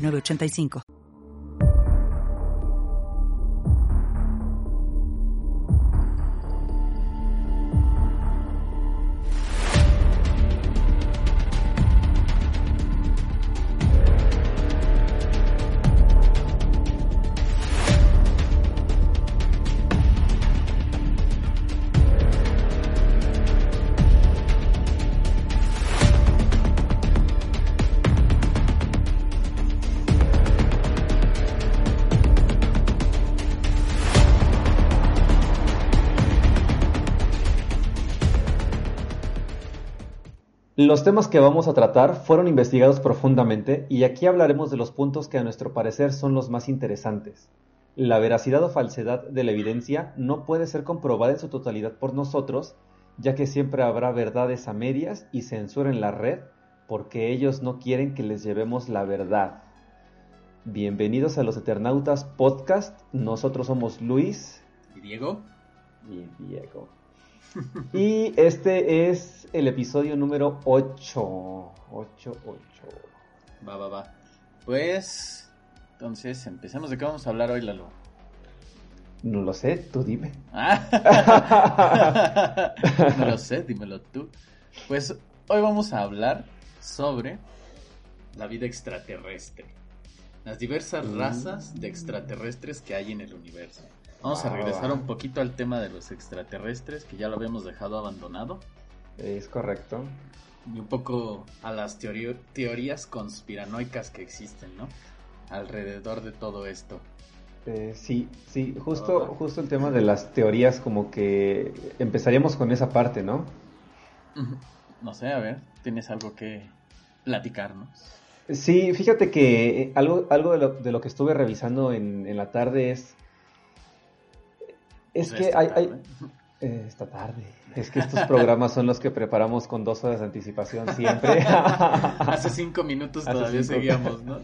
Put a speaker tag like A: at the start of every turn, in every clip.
A: 985.
B: Los temas que vamos a tratar fueron investigados profundamente y aquí hablaremos de los puntos que a nuestro parecer son los más interesantes. La veracidad o falsedad de la evidencia no puede ser comprobada en su totalidad por nosotros, ya que siempre habrá verdades a medias y censura en la red porque ellos no quieren que les llevemos la verdad. Bienvenidos a los Eternautas Podcast. Nosotros somos Luis
C: y Diego.
B: Y Diego. Y este es el episodio número 8. 8, 8.
C: Va, va, va. Pues, entonces, empecemos. ¿De qué vamos a hablar hoy, Lalo?
B: No lo sé, tú dime.
C: Ah. no lo sé, dímelo tú. Pues hoy vamos a hablar sobre la vida extraterrestre. Las diversas mm. razas de extraterrestres que hay en el universo. Vamos a regresar un poquito al tema de los extraterrestres, que ya lo habíamos dejado abandonado.
B: Es correcto.
C: Y un poco a las teorías conspiranoicas que existen, ¿no? Alrededor de todo esto.
B: Eh, sí, sí, justo, justo el tema de las teorías, como que empezaríamos con esa parte, ¿no?
C: No sé, a ver, ¿tienes algo que platicarnos?
B: Sí, fíjate que algo, algo de, lo, que estuve revisando en, en la tarde es es que hay, hay... Eh, esta tarde. Es que estos programas son los que preparamos con dos horas de anticipación siempre.
C: Hace cinco minutos todavía seguíamos, ¿no?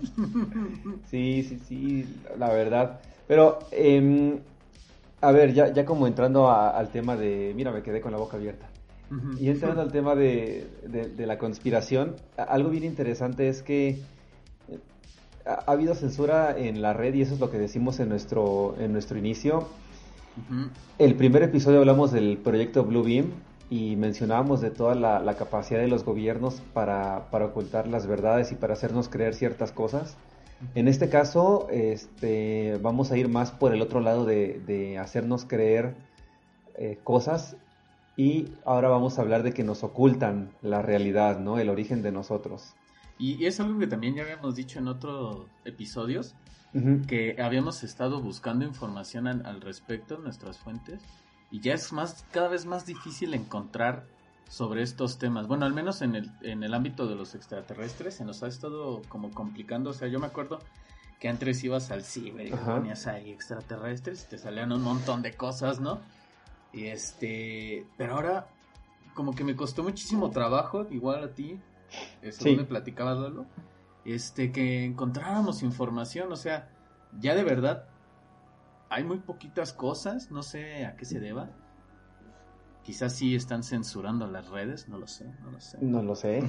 B: sí, sí, sí, la verdad. Pero, eh, a ver, ya, ya como entrando al tema de... Mira, me quedé con la boca abierta. Y entrando al tema de, de, la conspiración, algo bien interesante es que eh, ha, ha habido censura en la red y eso es lo que decimos en nuestro, en nuestro inicio el primer episodio hablamos del proyecto Blue Beam y mencionábamos de toda la, capacidad de los gobiernos para, ocultar las verdades y para hacernos creer ciertas cosas. En este caso, este, vamos a ir más por el otro lado de, hacernos creer eh, cosas y ahora vamos a hablar de que nos ocultan la realidad, ¿no? El origen de nosotros.
C: Y es algo que también ya habíamos dicho en otros episodios, que habíamos estado buscando información al, respecto en nuestras fuentes y ya es más cada vez más difícil encontrar sobre estos temas. Bueno, al menos en el, en el ámbito de los extraterrestres se nos ha estado como complicando. O sea, yo me acuerdo que antes ibas al ciber y ponías ahí extraterrestres y te salían un montón de cosas, ¿no? Y este, pero ahora como que me costó muchísimo trabajo, igual a ti, eso me platicabas, Lalo este, que encontráramos información, o sea, ya de verdad hay muy poquitas cosas, no sé a qué se deba. Quizás sí están censurando las redes, no lo sé, no lo sé.
B: No lo sé.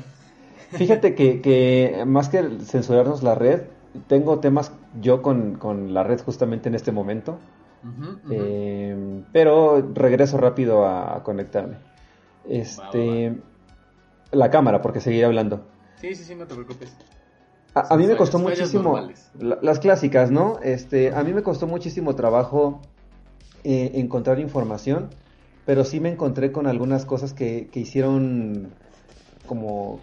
B: Fíjate que, que más que censurarnos la red, tengo temas yo con, la red justamente en este momento. Eh, pero regreso rápido a, conectarme. Este, la cámara, porque seguiré hablando.
C: Sí, sí, sí, no te preocupes.
B: A, mí me costó muchísimo, las clásicas, ¿no? Este, a mí me costó muchísimo trabajo eh, encontrar información, pero sí me encontré con algunas cosas que, que hicieron como,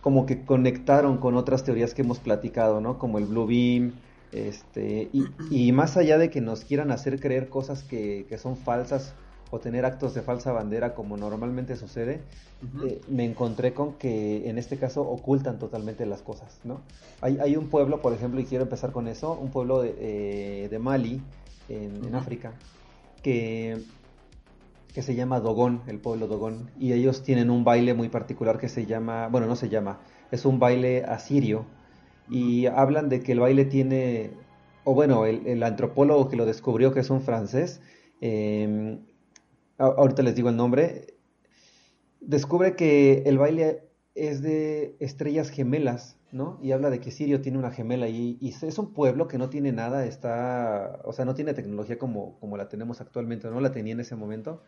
B: como que conectaron con otras teorías que hemos platicado, ¿no? Como el Blue Beam, este, y, y más allá de que nos quieran hacer creer cosas que, que son falsas o tener actos de falsa bandera como normalmente sucede, eh, me encontré con que en este caso ocultan totalmente las cosas, ¿no? Hay, hay un pueblo, por ejemplo, y quiero empezar con eso, un pueblo de, eh, Mali, en, África, que, que se llama Dogón, el pueblo Dogón, y ellos tienen un baile muy particular que se llama, bueno, no se llama, es un baile asirio, y hablan de que el baile tiene, o bueno, el, antropólogo que lo descubrió, que es un francés, em, ahorita les digo el nombre, descubre que el baile es de estrellas gemelas, ¿no? Y habla de que Sirio tiene una gemela y, es un pueblo que no tiene nada, está, o sea, no tiene tecnología como, como la tenemos actualmente, no la tenía en ese momento.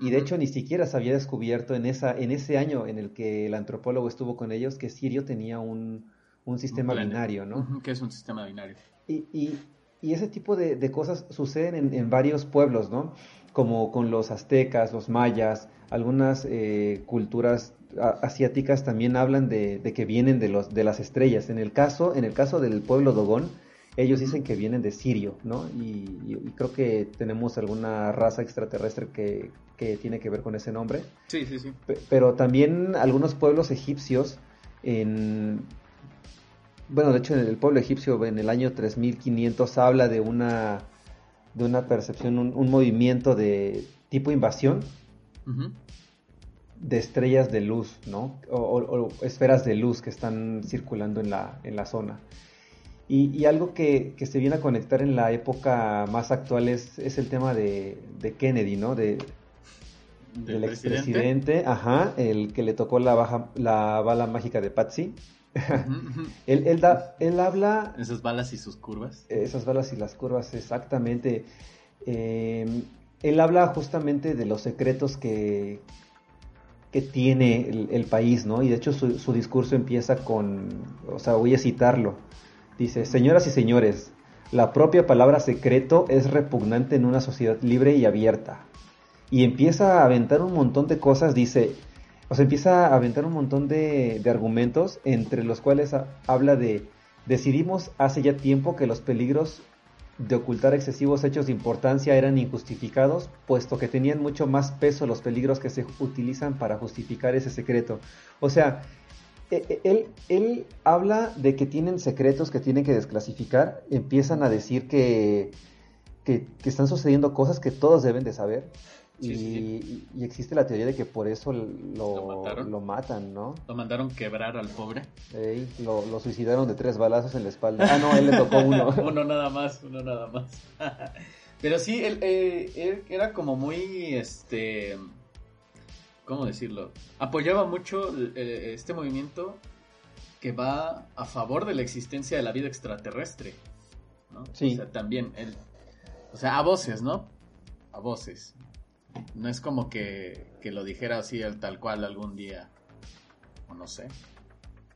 B: y de hecho ni siquiera se había descubierto en, esa, en ese año en el que el antropólogo estuvo con ellos que Sirio tenía un, un sistema binario, ¿no?
C: que es un sistema binario.
B: Y, y, y ese tipo de, de cosas suceden en, en, varios pueblos, ¿no? Como con los aztecas, los mayas, algunas eh, culturas asiáticas también hablan de, de, que vienen de, los, de las estrellas. En el, caso, en el caso del pueblo Dogón, ellos dicen que vienen de Sirio, ¿no? Y, y, creo que tenemos alguna raza extraterrestre que, que, tiene que ver con ese nombre.
C: Sí, sí, sí.
B: pero también algunos pueblos egipcios en, bueno, de hecho en el pueblo egipcio en el año 3500 habla de una, de una percepción, un, movimiento de tipo invasión de estrellas de luz, ¿no? O, esferas de luz que están circulando en la, en la zona. Y, algo que, se viene a conectar en la época más actual es, es el tema de, Kennedy, ¿no? De, del expresidente, ajá, el que le tocó la, baja, la bala mágica de Patsy. él, da, él habla...
C: Esas balas y sus curvas.
B: Esas balas y las curvas, exactamente. Em, él habla justamente de los secretos que, que tiene el, país, ¿no? Y de hecho su, su, discurso empieza con, o sea, voy a citarlo. Dice, señoras y señores, la propia palabra secreto es repugnante en una sociedad libre y abierta. Y empieza a aventar un montón de cosas, dice, o sea, empieza a aventar un montón de, argumentos, entre los cuales habla de, decidimos hace ya tiempo que los peligros de ocultar excesivos hechos de importancia eran injustificados, puesto que tenían mucho más peso los peligros que se utilizan para justificar ese secreto. O sea, e, e, él, él habla de que tienen secretos que tienen que desclasificar, empiezan a decir que, que, que están sucediendo cosas que todos deben de saber, y, existe la teoría de que por eso lo, lo, matan, ¿no?
C: Lo mandaron quebrar al pobre.
B: lo, suicidaron de tres balazos en la espalda. Ah, no, él le tocó uno.
C: uno nada más, uno nada más. Pero sí, él, eh, él, era como muy, este, ¿cómo decirlo? Apoyaba mucho eh, este movimiento que va a favor de la existencia de la vida extraterrestre, ¿no? Sí. O sea, también él, o sea, a voces, ¿no? A voces. No es como que, lo dijera así el tal cual algún día. O no sé.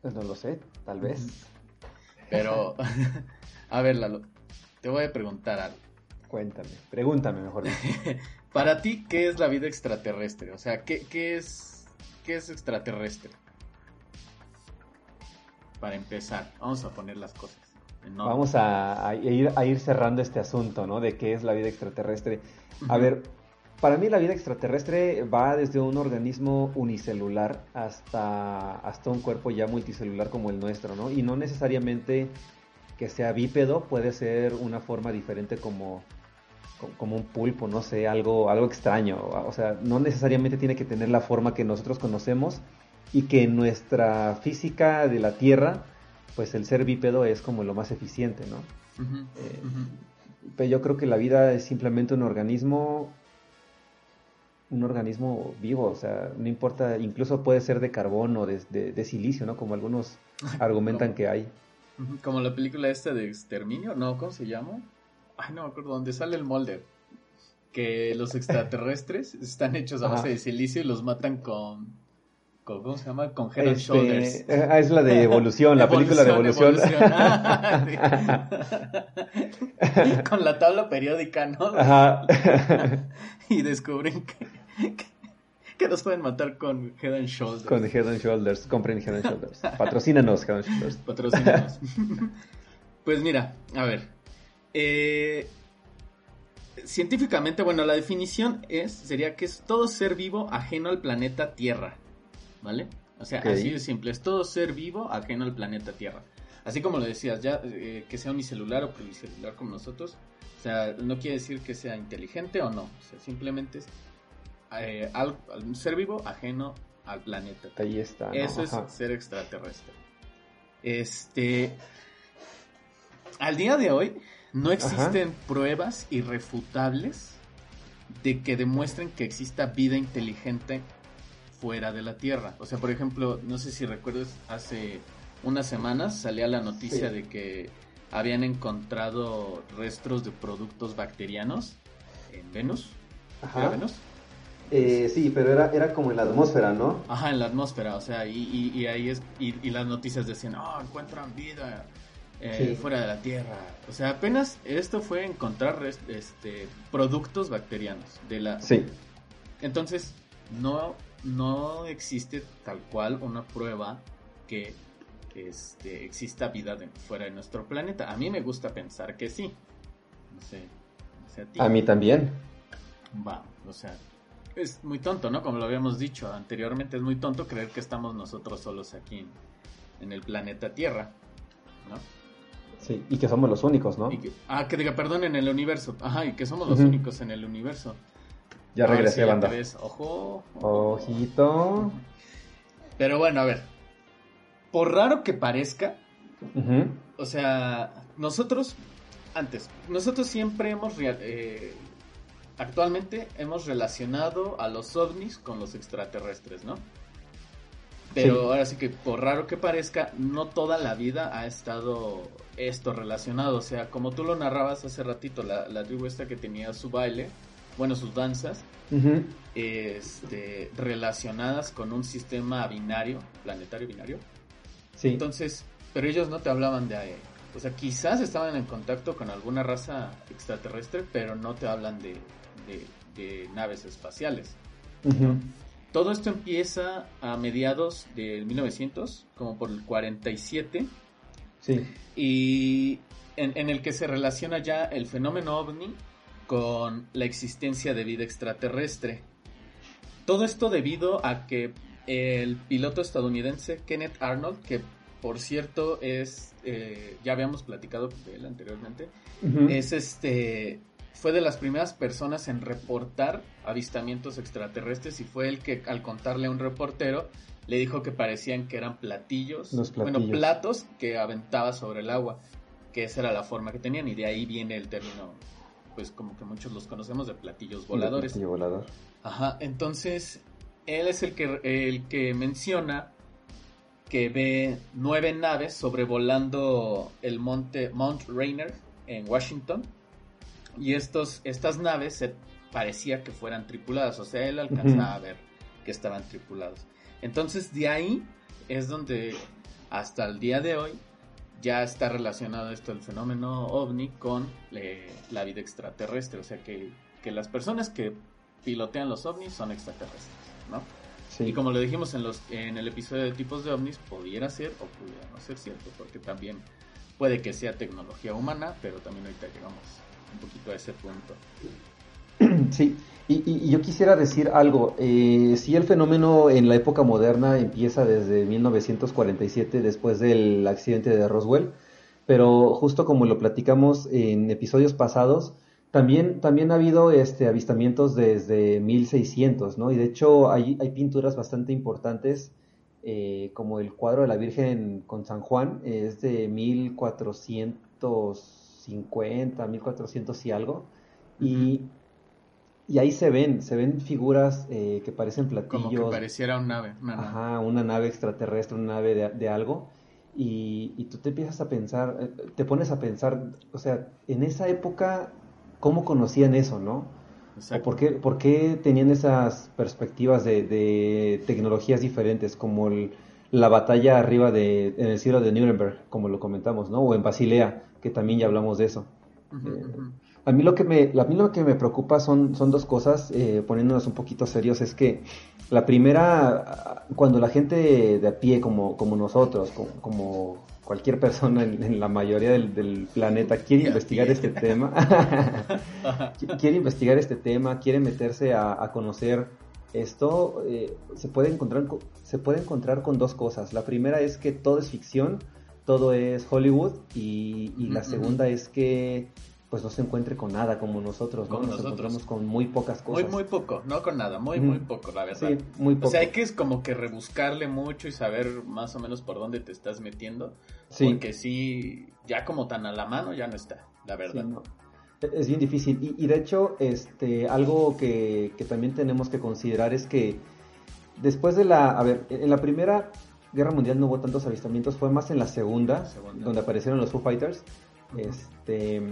B: Pues no lo sé, tal vez.
C: Pero, a ver, Lalo, te voy a preguntar algo.
B: Cuéntame, pregúntame mejor.
C: Para ti, ¿qué es la vida extraterrestre? O sea, ¿qué, qué, es, qué es extraterrestre? Para empezar, vamos a poner las cosas.
B: Vamos a, ir, a ir cerrando este asunto, ¿no? De qué es la vida extraterrestre. A ver, para mí la vida extraterrestre va desde un organismo unicelular hasta, hasta un cuerpo ya multicelular como el nuestro, ¿no? Y no necesariamente que sea bípedo, puede ser una forma diferente como, como un pulpo, no sé, algo, algo extraño. O sea, no necesariamente tiene que tener la forma que nosotros conocemos y que en nuestra física de la Tierra, pues el ser bípedo es como lo más eficiente, ¿no? Eh, pero yo creo que la vida es simplemente un organismo un organismo vivo, o sea, no importa, incluso puede ser de carbón o de, de, silicio, ¿no? Como algunos argumentan que hay.
C: Como la película esta de Exterminio, ¿no? ¿Cómo se llama? Ay, no me acuerdo, dónde sale el molde. Que los extraterrestres están hechos a base de silicio y los matan con, ¿cómo se llama? Con Head este, Shoulders.
B: Ah, es la de evolución, la película de evolución.
C: con la tabla periódica, ¿no? Ajá. y descubren que que nos pueden matar con Head and Shoulders.
B: Con Head and Shoulders, compren Head and Shoulders. Patrocínanos, Head and Shoulders.
C: Patrocínanos. pues mira, a ver. Eh, científicamente, bueno, la definición es, sería que es todo ser vivo ajeno al planeta Tierra, ¿vale? O sea, así de simple, es todo ser vivo ajeno al planeta Tierra. Así como lo decías, ya eh, que sea unicelular o pluricelular como nosotros, o sea, no quiere decir que sea inteligente o no, o sea, simplemente es eh, un ser vivo ajeno al planeta.
B: Ahí está.
C: Eso es ser extraterrestre. Este, al día de hoy no existen pruebas irrefutables de que demuestren que exista vida inteligente fuera de la Tierra. O sea, por ejemplo, no sé si recuerdas, hace unas semanas salía la noticia de que habían encontrado restos de productos bacterianos en Venus.
B: ¿Era Venus? Eh, sí, pero era, era como en la atmósfera, ¿no?
C: Ajá, en la atmósfera, o sea, y, y, ahí es, y, las noticias decían, oh, encuentran vida eh, fuera de la Tierra. O sea, apenas esto fue encontrar este, productos bacterianos de la...
B: Sí.
C: Entonces, no, no existe tal cual una prueba que este, exista vida fuera de nuestro planeta. A mí me gusta pensar que sí. No sé.
B: a, mí también.
C: Va, o sea, es muy tonto, ¿no? Como lo habíamos dicho anteriormente, es muy tonto creer que estamos nosotros solos aquí en, el planeta Tierra, ¿no?
B: Sí, y que somos los únicos, ¿no?
C: ah, que diga, perdón, en el universo. Ajá, y que somos los únicos en el universo.
B: Ya regresé, banda.
C: Ojo,
B: Ojito.
C: Pero bueno, a ver. Por raro que parezca, o sea, nosotros, antes, nosotros siempre hemos eh, actualmente hemos relacionado a los ovnis con los extraterrestres, ¿no? Pero ahora sí que por raro que parezca, no toda la vida ha estado esto relacionado. O sea, como tú lo narrabas hace ratito, la, la tribu esta que tenía su baile, bueno, sus danzas, este, relacionadas con un sistema binario, planetario binario. Sí. Entonces, pero ellos no te hablaban de... O sea, quizás estaban en contacto con alguna raza extraterrestre, pero no te hablan de, de, naves espaciales. Todo esto empieza a mediados del 1900, como por el 47.
B: Sí.
C: Y en, el que se relaciona ya el fenómeno ovni con la existencia de vida extraterrestre. Todo esto debido a que el piloto estadounidense Kenneth Arnold, que por cierto es, eh, ya habíamos platicado de él anteriormente, es este fue de las primeras personas en reportar avistamientos extraterrestres y fue el que al contarle a un reportero le dijo que parecían que eran platillos, bueno, platos que aventaba sobre el agua, que esa era la forma que tenían y de ahí viene el término, pues como que muchos los conocemos de platillos voladores.
B: platillo volador.
C: Ajá, entonces él es el que, el que menciona que ve nueve naves sobrevolando el monte Mount Rainier en Washington y estos, estas naves se parecía que fueran tripuladas, o sea, él alcanzaba a ver que estaban tripulados. Entonces de ahí es donde hasta el día de hoy ya está relacionado esto el fenómeno ovni con la vida extraterrestre, o sea que, las personas que pilotean los ovnis son extraterrestres, ¿no? Y como lo dijimos en, los, en el episodio de tipos de ovnis, pudiera ser o pudiera no ser cierto, porque también puede que sea tecnología humana, pero también ahorita llegamos un poquito a ese punto.
B: Sí, y, yo quisiera decir algo. Eh, si el fenómeno en la época moderna empieza desde 1947, después del accidente de Roswell, pero justo como lo platicamos en episodios pasados, también, también ha habido este, avistamientos desde 1600, ¿no? Y de hecho hay, hay pinturas bastante importantes, eh, como el cuadro de la Virgen con San Juan, es de 1400 50, 1400 y algo. Y, y ahí se ven, se ven figuras eh, que parecen platillos. Como
C: que pareciera una nave.
B: Una nave. Ajá, una nave extraterrestre, una nave de, algo. Y, y, tú te empiezas a pensar, eh, te pones a pensar, o sea, en esa época, ¿cómo conocían eso, no? ¿O por, qué, por qué tenían esas perspectivas de, de tecnologías diferentes, como la batalla arriba de, en el cielo de Nuremberg, como lo comentamos, ¿no? O en Basilea, que también ya hablamos de eso. Eh, a mí lo que me, a mí lo que me preocupa son, son dos cosas, eh, poniéndonos un poquito serios, es que la primera, cuando la gente de a pie como, como nosotros, como, cualquier persona en, la mayoría del, planeta quiere investigar este tema, quiere investigar este tema, quiere meterse a, conocer esto, eh, se, puede encontrar, se puede encontrar con dos cosas. La primera es que todo es ficción, todo es Hollywood y, la segunda es que pues no se encuentre con nada como nosotros, ¿no? Nos encontramos con muy pocas cosas.
C: Muy, muy poco, no con nada, muy, muy poco, la verdad.
B: Sí, muy poco.
C: O sea, hay que es como que rebuscarle mucho y saber más o menos por dónde te estás metiendo. Sí. Porque sí, ya como tan a la mano ya no está, la verdad.
B: Es bien difícil. Y, de hecho, este, algo que, que también tenemos que considerar es que después de la, a ver, en la primera guerra mundial no hubo tantos avistamientos, fue más en la segunda, segunda. donde aparecieron los Foo Fighters. Este,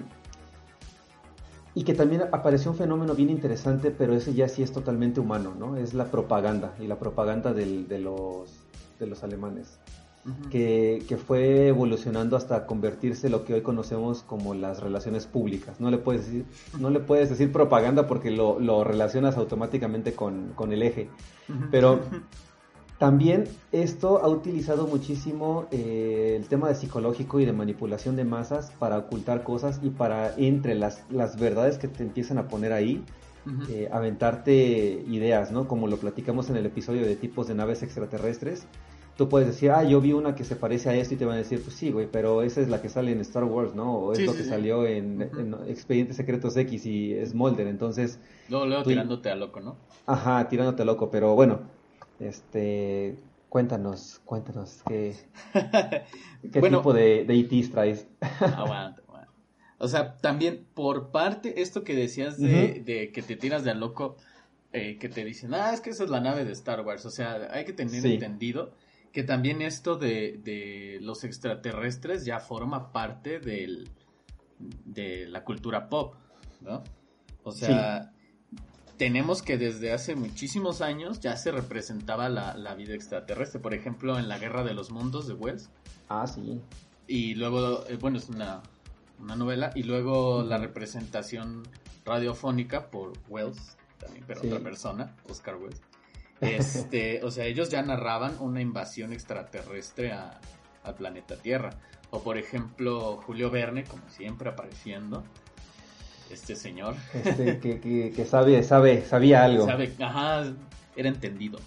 B: y que también apareció un fenómeno bien interesante, pero ese ya sí es totalmente humano, ¿no? Es la propaganda y la propaganda del, de, los, de los alemanes, que, que, fue evolucionando hasta convertirse en lo que hoy conocemos como las relaciones públicas. No le puedes decir, no le puedes decir propaganda porque lo, lo relacionas automáticamente con, con el eje, pero también esto ha utilizado muchísimo eh, el tema de psicológico y de manipulación de masas para ocultar cosas y para entre las, las verdades que te empiezan a poner ahí, eh, aventarte ideas, ¿no? Como lo platicamos en el episodio de tipos de naves extraterrestres. Tú puedes decir, ah, yo vi una que se parece a esto y te van a decir, pues sí, güey, pero esa es la que sale en Star Wars, ¿no? O es lo que salió en, Expedientes Secretos X y Smolder, entonces...
C: Luego, luego tirándote a loco, ¿no?
B: Ajá, tirándote a loco, pero bueno, este, cuéntanos, cuéntanos qué, qué tipo de, de ITs traes.
C: aguanta, aguanta. O sea, también por parte, esto que decías de, de que te tiras de a loco, eh, que te dicen, ah, es que esa es la nave de Star Wars. O sea, hay que tener entendido que también esto de, de, los extraterrestres ya forma parte del, de la cultura pop, ¿no? O sea, tenemos que desde hace muchísimos años ya se representaba la, vida extraterrestre. Por ejemplo, en la Guerra de los Mundos de Wells.
B: Ah, sí.
C: Y luego, eh, bueno, es una, novela. Y luego la representación radiofónica por Wells, también, pero otra persona, Oscar Wells. Este, o sea, ellos ya narraban una invasión extraterrestre al planeta Tierra. O por ejemplo, Julio Verne, como siempre apareciendo, este señor.
B: Este, que, que, sabe, sabe, sabía algo.
C: Sabe, ajá, era entendido.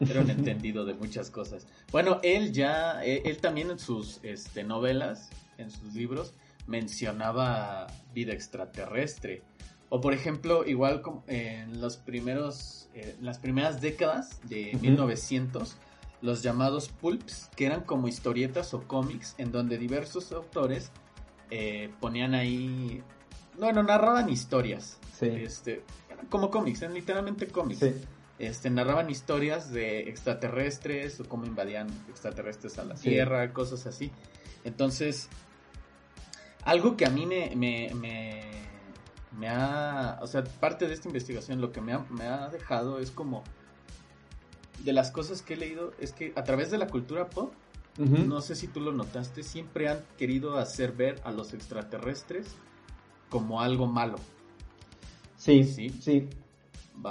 C: Era un entendido de muchas cosas. Bueno, él ya, eh, él, también en sus este, novelas, en sus libros, mencionaba vida extraterrestre. O por ejemplo, igual en los primeros, eh, las primeras décadas de 1900, los llamados pulps, que eran como historietas o cómics, en donde diversos autores eh, ponían ahí bueno, narraban historias. Sí. Este, como cómics, literalmente cómics. Este, narraban historias de extraterrestres o cómo invadían extraterrestres a la Tierra, cosas así. Entonces, algo que a mí me, me, me, ha, o sea, parte de esta investigación lo que me ha, me ha dejado es como, de las cosas que he leído, es que a través de la cultura pop, no sé si tú lo notaste, siempre han querido hacer ver a los extraterrestres como algo malo.
B: Sí, sí, sí.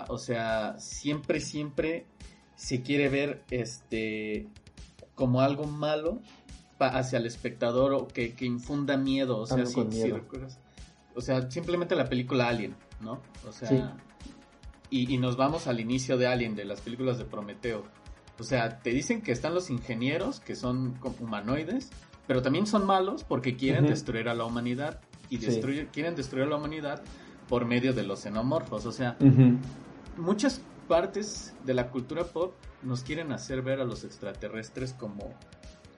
C: o sea, siempre, siempre se quiere ver este como algo malo hacia el espectador o que, infunda miedo. O sea, o sea, simplemente la película Alien, ¿no? O sea, y, y, nos vamos al inicio de Alien, de las películas de Prometeo. O sea, te dicen que están los ingenieros, que son humanoides, pero también son malos porque quieren destruir a la humanidad y quieren destruir a la humanidad por medio de los xenomorfos. O sea, muchas partes de la cultura pop nos quieren hacer ver a los extraterrestres como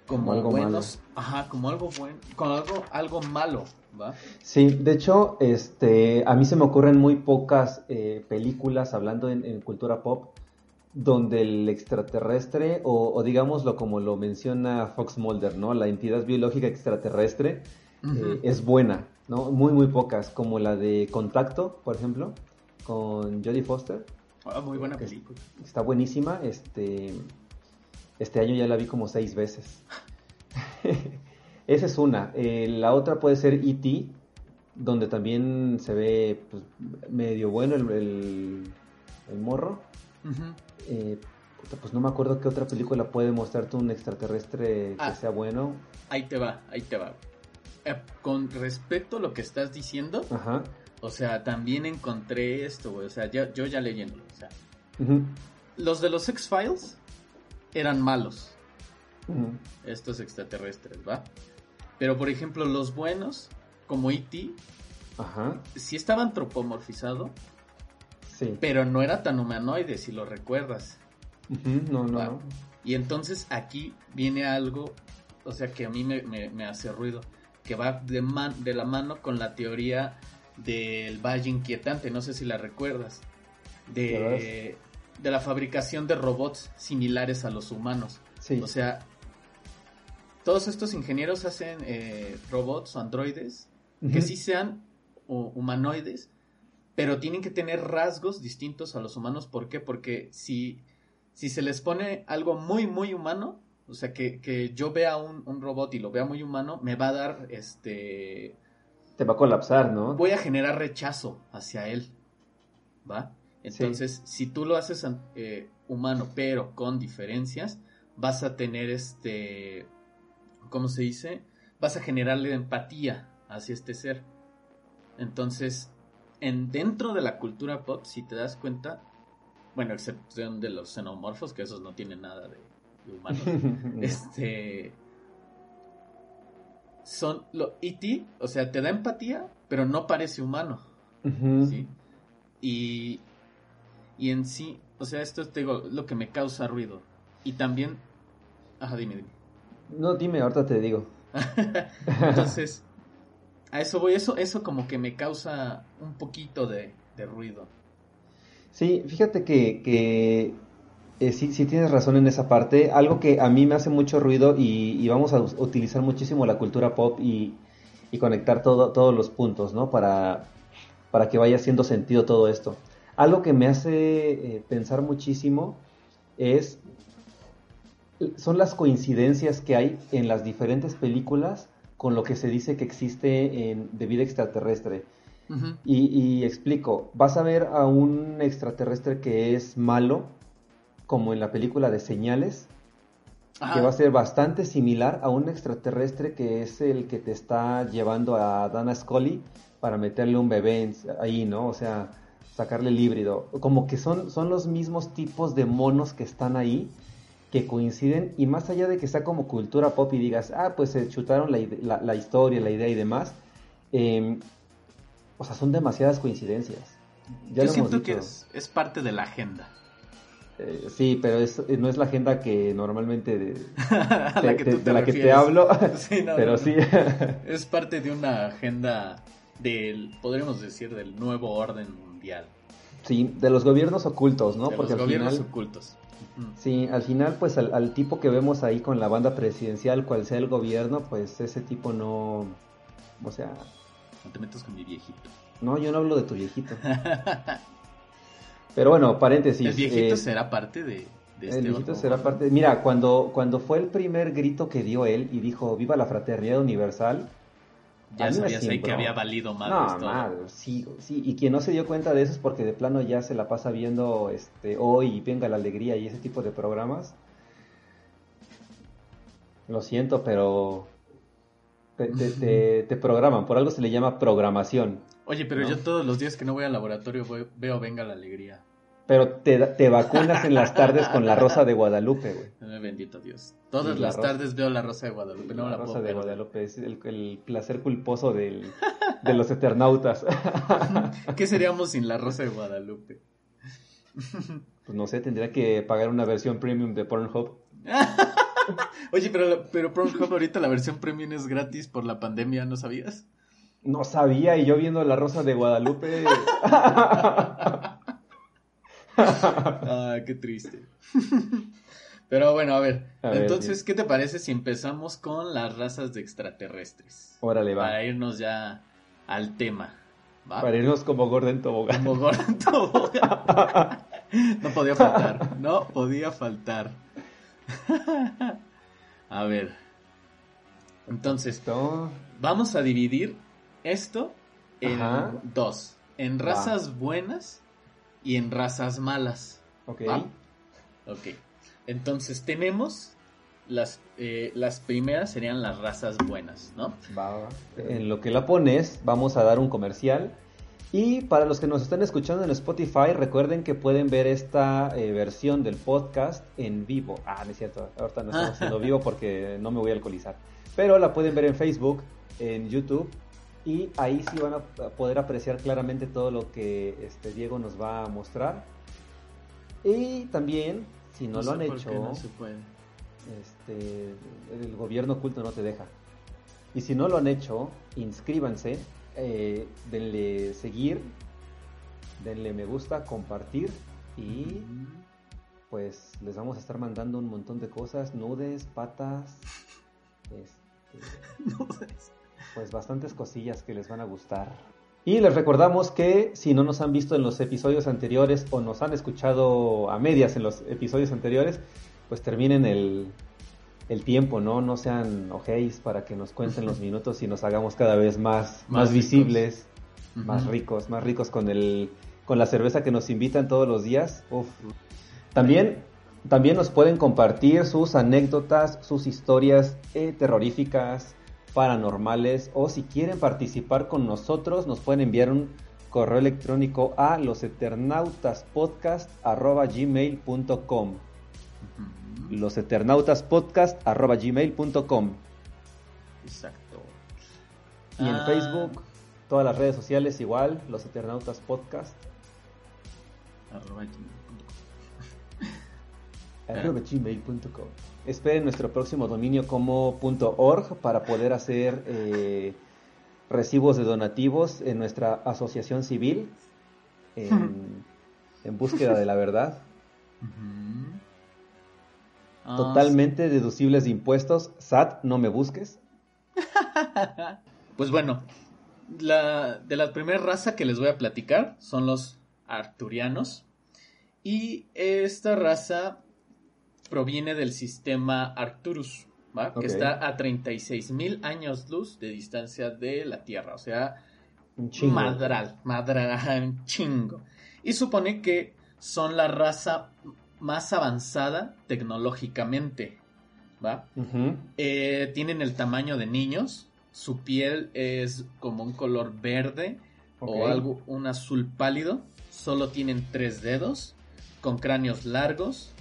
C: como, algo buenos, malo. ajá, como algo bueno, como algo algo malo, ¿va?
B: Sí, de hecho, este, a mí se me ocurren muy pocas eh, películas hablando en, cultura pop donde el extraterrestre o, o, digámoslo como lo menciona Fox Mulder, ¿no? La entidad biológica extraterrestre eh, es buena. ¿No? Muy, muy pocas, como la de Contacto, por ejemplo, con Jodie Foster.
C: Ah, muy buena película.
B: Está buenísima, este, este año ya la vi como seis veces. Esa es una. Eh, la otra puede ser E.T., donde también se ve pues, medio bueno el, el, morro. Eh, pues no me acuerdo qué otra película puede mostrarte un extraterrestre que
C: Ah.
B: sea bueno.
C: Ahí te va, ahí te va. Eh, con respecto a lo que estás diciendo,
B: Ajá.
C: o sea, también encontré esto, güey. O sea, yo ya leyendo. O sea,
B: Ujú,
C: los de los X-Files eran malos, estos extraterrestres, ¿va? Pero, por ejemplo, los buenos, como E.T.,
B: Ajá.
C: sí estaba antropomorfizado,
B: Sí.
C: pero no era tan humanoide, si lo recuerdas.
B: No, no,
C: Va.
B: no.
C: Y entonces aquí viene algo, o sea, que a mí me, me- me hace ruido, que va de, man- de la mano con la teoría del valle inquietante, no sé si la recuerdas, de, de la fabricación de robots similares a los humanos.
B: Sí.
C: O sea, todos estos ingenieros hacen eh, robots o androides que sí sean hu- humanoides, pero tienen que tener rasgos distintos a los humanos. ¿Por qué? Porque si, si se les pone algo muy, muy humano, o sea, que, que yo vea un, un robot y lo vea muy humano, me va a dar, este,
B: Te va a colapsar, ¿no?
C: voy a generar rechazo hacia él, ¿va? Entonces, si tú lo haces eh, humano, pero con diferencias, vas a tener este, ¿cómo se dice? Vas a generarle empatía hacia este ser. Entonces, en, dentro de la cultura pop, si te das cuenta, bueno, excepción de los xenomorfos, que esos no tienen nada de, de humanos, este son lo E.T., o sea, te da empatía, pero no parece humano,
B: Ujú.
C: ¿sí? Y, y en sí, o sea, esto es te digo, lo que me causa ruido. Y también, ajá, dime, dime.
B: No, dime, ahorita te digo.
C: Entonces, a eso voy, eso, eso como que me causa un poquito de, de ruido.
B: Sí, fíjate que, que eh, sí, sí tienes razón en esa parte. Algo que a mí me hace mucho ruido y, y vamos a utilizar muchísimo la cultura pop y, y conectar todo, todos los puntos, ¿no? Para, para que vaya haciendo sentido todo esto. Algo que me hace eh, pensar muchísimo es son las coincidencias que hay en las diferentes películas con lo que se dice que existe en, de vida extraterrestre. Y, y explico, vas a ver a un extraterrestre que es malo, como en la película de Señales,
C: Ajá.
B: que va a ser bastante similar a un extraterrestre que es el que te está llevando a Dana Scully para meterle un bebé en- ahí, ¿no? O sea, sacarle el híbrido. Como que son, son los mismos tipos de monos que están ahí, que coinciden, y más allá de que sea como cultura pop y digas, ah, pues se chutaron la, la- la historia, la idea y demás, eh, o sea, son demasiadas coincidencias. Ya
C: Yo siento que es, es parte de la agenda.
B: Eh, sí, pero es- eh, no es la agenda que normalmente de,
C: la que
B: de
C: te
B: la que te
C: refieres.
B: hablo,
C: Sí, no,
B: pero
C: no,
B: sí.
C: Es parte de una agenda del, podríamos decir, del nuevo orden mundial.
B: sí, de los gobiernos ocultos, ¿no?
C: de
B: Porque
C: los
B: al
C: gobiernos
B: final,
C: ocultos.
B: Sí, al final, pues al, al tipo que vemos ahí con la banda presidencial, cual sea el gobierno, pues ese tipo no, o sea,
C: No te metas con mi viejito.
B: no, yo no hablo de tu viejito. Pero bueno, paréntesis.
C: el viejito
B: eh,
C: será parte de, de este
B: El viejito
C: otro
B: será parte. Mira, cuando, cuando fue el primer grito que dio él y dijo Viva la fraternidad universal.
C: Ya sabías ahí que había valido madres
B: No, madre, sí, sí. Y quien no se dio cuenta de eso es porque de plano ya se la pasa viendo este hoy y venga la alegría y ese tipo de programas. Lo siento, pero te, te, te- te programan. Por algo se le llama programación.
C: Oye, pero
B: ¿No?
C: yo todos los días que no voy al laboratorio voy- veo Venga la Alegría.
B: Pero te, te vacunas en las tardes con la rosa de Guadalupe, güey.
C: Bendito Dios. Todas las
B: rosa-
C: tardes veo la Rosa de Guadalupe. No
B: la
C: la
B: rosa
C: puedo
B: de. Guadalupe es el, el placer culposo del, de los eternautas.
C: ¿Qué seríamos sin la Rosa de Guadalupe?
B: pues no sé, tendría que pagar una versión premium de Pornhub.
C: Oye, pero, pero Pornhub ahorita la versión premium es gratis por la pandemia, ¿no sabías?
B: No sabía, y yo viendo la rosa de Guadalupe.
C: Ah, qué triste. Pero bueno, a ver.
B: A ver,
C: entonces,
B: sí.
C: ¿qué te parece si empezamos con las razas de extraterrestres?
B: Órale, va.
C: Para irnos ya al tema. ¿va?
B: Para irnos como Gordon Tobogán.
C: Como Gordon Tobogán. No podía faltar. No podía faltar. A ver. Entonces, vamos a dividir esto en
B: Ajá.
C: dos. En
B: Va.
C: razas buenas y en razas malas.
B: ok.
C: ¿va? Ok. Entonces tenemos las, eh, las primeras serían las razas buenas, ¿no?
B: Va, En lo que la pones, vamos a dar un comercial. Y para los que nos están escuchando en Spotify, recuerden que pueden ver esta eh, versión del podcast en vivo. Ah, no es cierto, ahorita no estamos haciendo vivo porque no me voy a alcoholizar. Pero la pueden ver en Facebook, en YouTube, y ahí sí van a poder apreciar claramente todo lo que este Diego nos va a mostrar. Y también, si no, lo han hecho,
C: no se puede
B: este, el gobierno oculto no te deja. Y si no lo han hecho, inscríbanse, eh, denle seguir, denle me gusta, compartir y pues les vamos a estar mandando un montón de cosas, nudes, patas, este, pues bastantes cosillas que les van a gustar. Y les recordamos que si no nos han visto en los episodios anteriores o nos han escuchado a medias en los episodios anteriores, pues terminen el, el tiempo, ¿no? No sean ojéis para que nos cuenten los minutos y nos hagamos cada vez más, más, visibles, más ricos, más ricos con el con la cerveza que nos invitan todos los días. Uf. También, también nos pueden compartir sus anécdotas, sus historias eh, terroríficas, paranormales, o si quieren participar con nosotros, nos pueden enviar un correo electrónico a loseternautaspodcast.gmail.com los eternautas gmail.com
C: Exacto.
B: Y en ah. Facebook, todas las redes sociales igual, los eternautas podcast. gmail.com. Esperen nuestro próximo dominio como .org para poder hacer eh, recibos de donativos en nuestra asociación civil en, búsqueda de la verdad. Ah, Totalmente deducibles de impuestos. SAT, no me busques.
C: pues bueno, la, de la primera raza que les voy a platicar son los arturianos. Y esta raza proviene del sistema Arcturus, que está a 36 mil años luz de distancia de la Tierra. O sea, un chingo. madral, madral, un chingo. Y supone que son la raza más avanzada tecnológicamente, ¿va? Eh, tienen el tamaño de niños, su piel es como un color verde o algo, un azul pálido, solo tienen tres dedos, con cráneos largos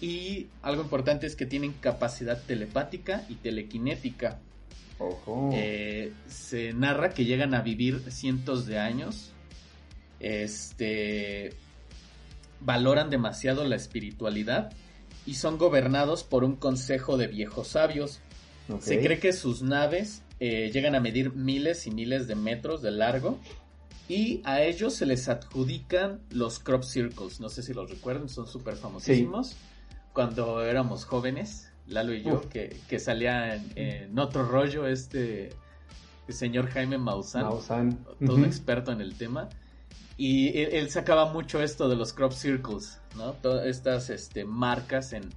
C: y algo importante es que tienen capacidad telepática y telequinética. Eh, se narra que llegan a vivir cientos de años. Este valoran demasiado la espiritualidad y son gobernados por un consejo de viejos sabios. Se cree que sus naves eh, llegan a medir miles y miles de metros de largo y a ellos se les adjudican los crop circles. No sé si los recuerdan, son súper famosísimos. Cuando éramos jóvenes, Lalo y yo, que, que, salía en, otro rollo este señor Jaime Maussan, todo experto en el tema. Y él, sacaba mucho esto de los crop circles, ¿no? Todas estas este, marcas en,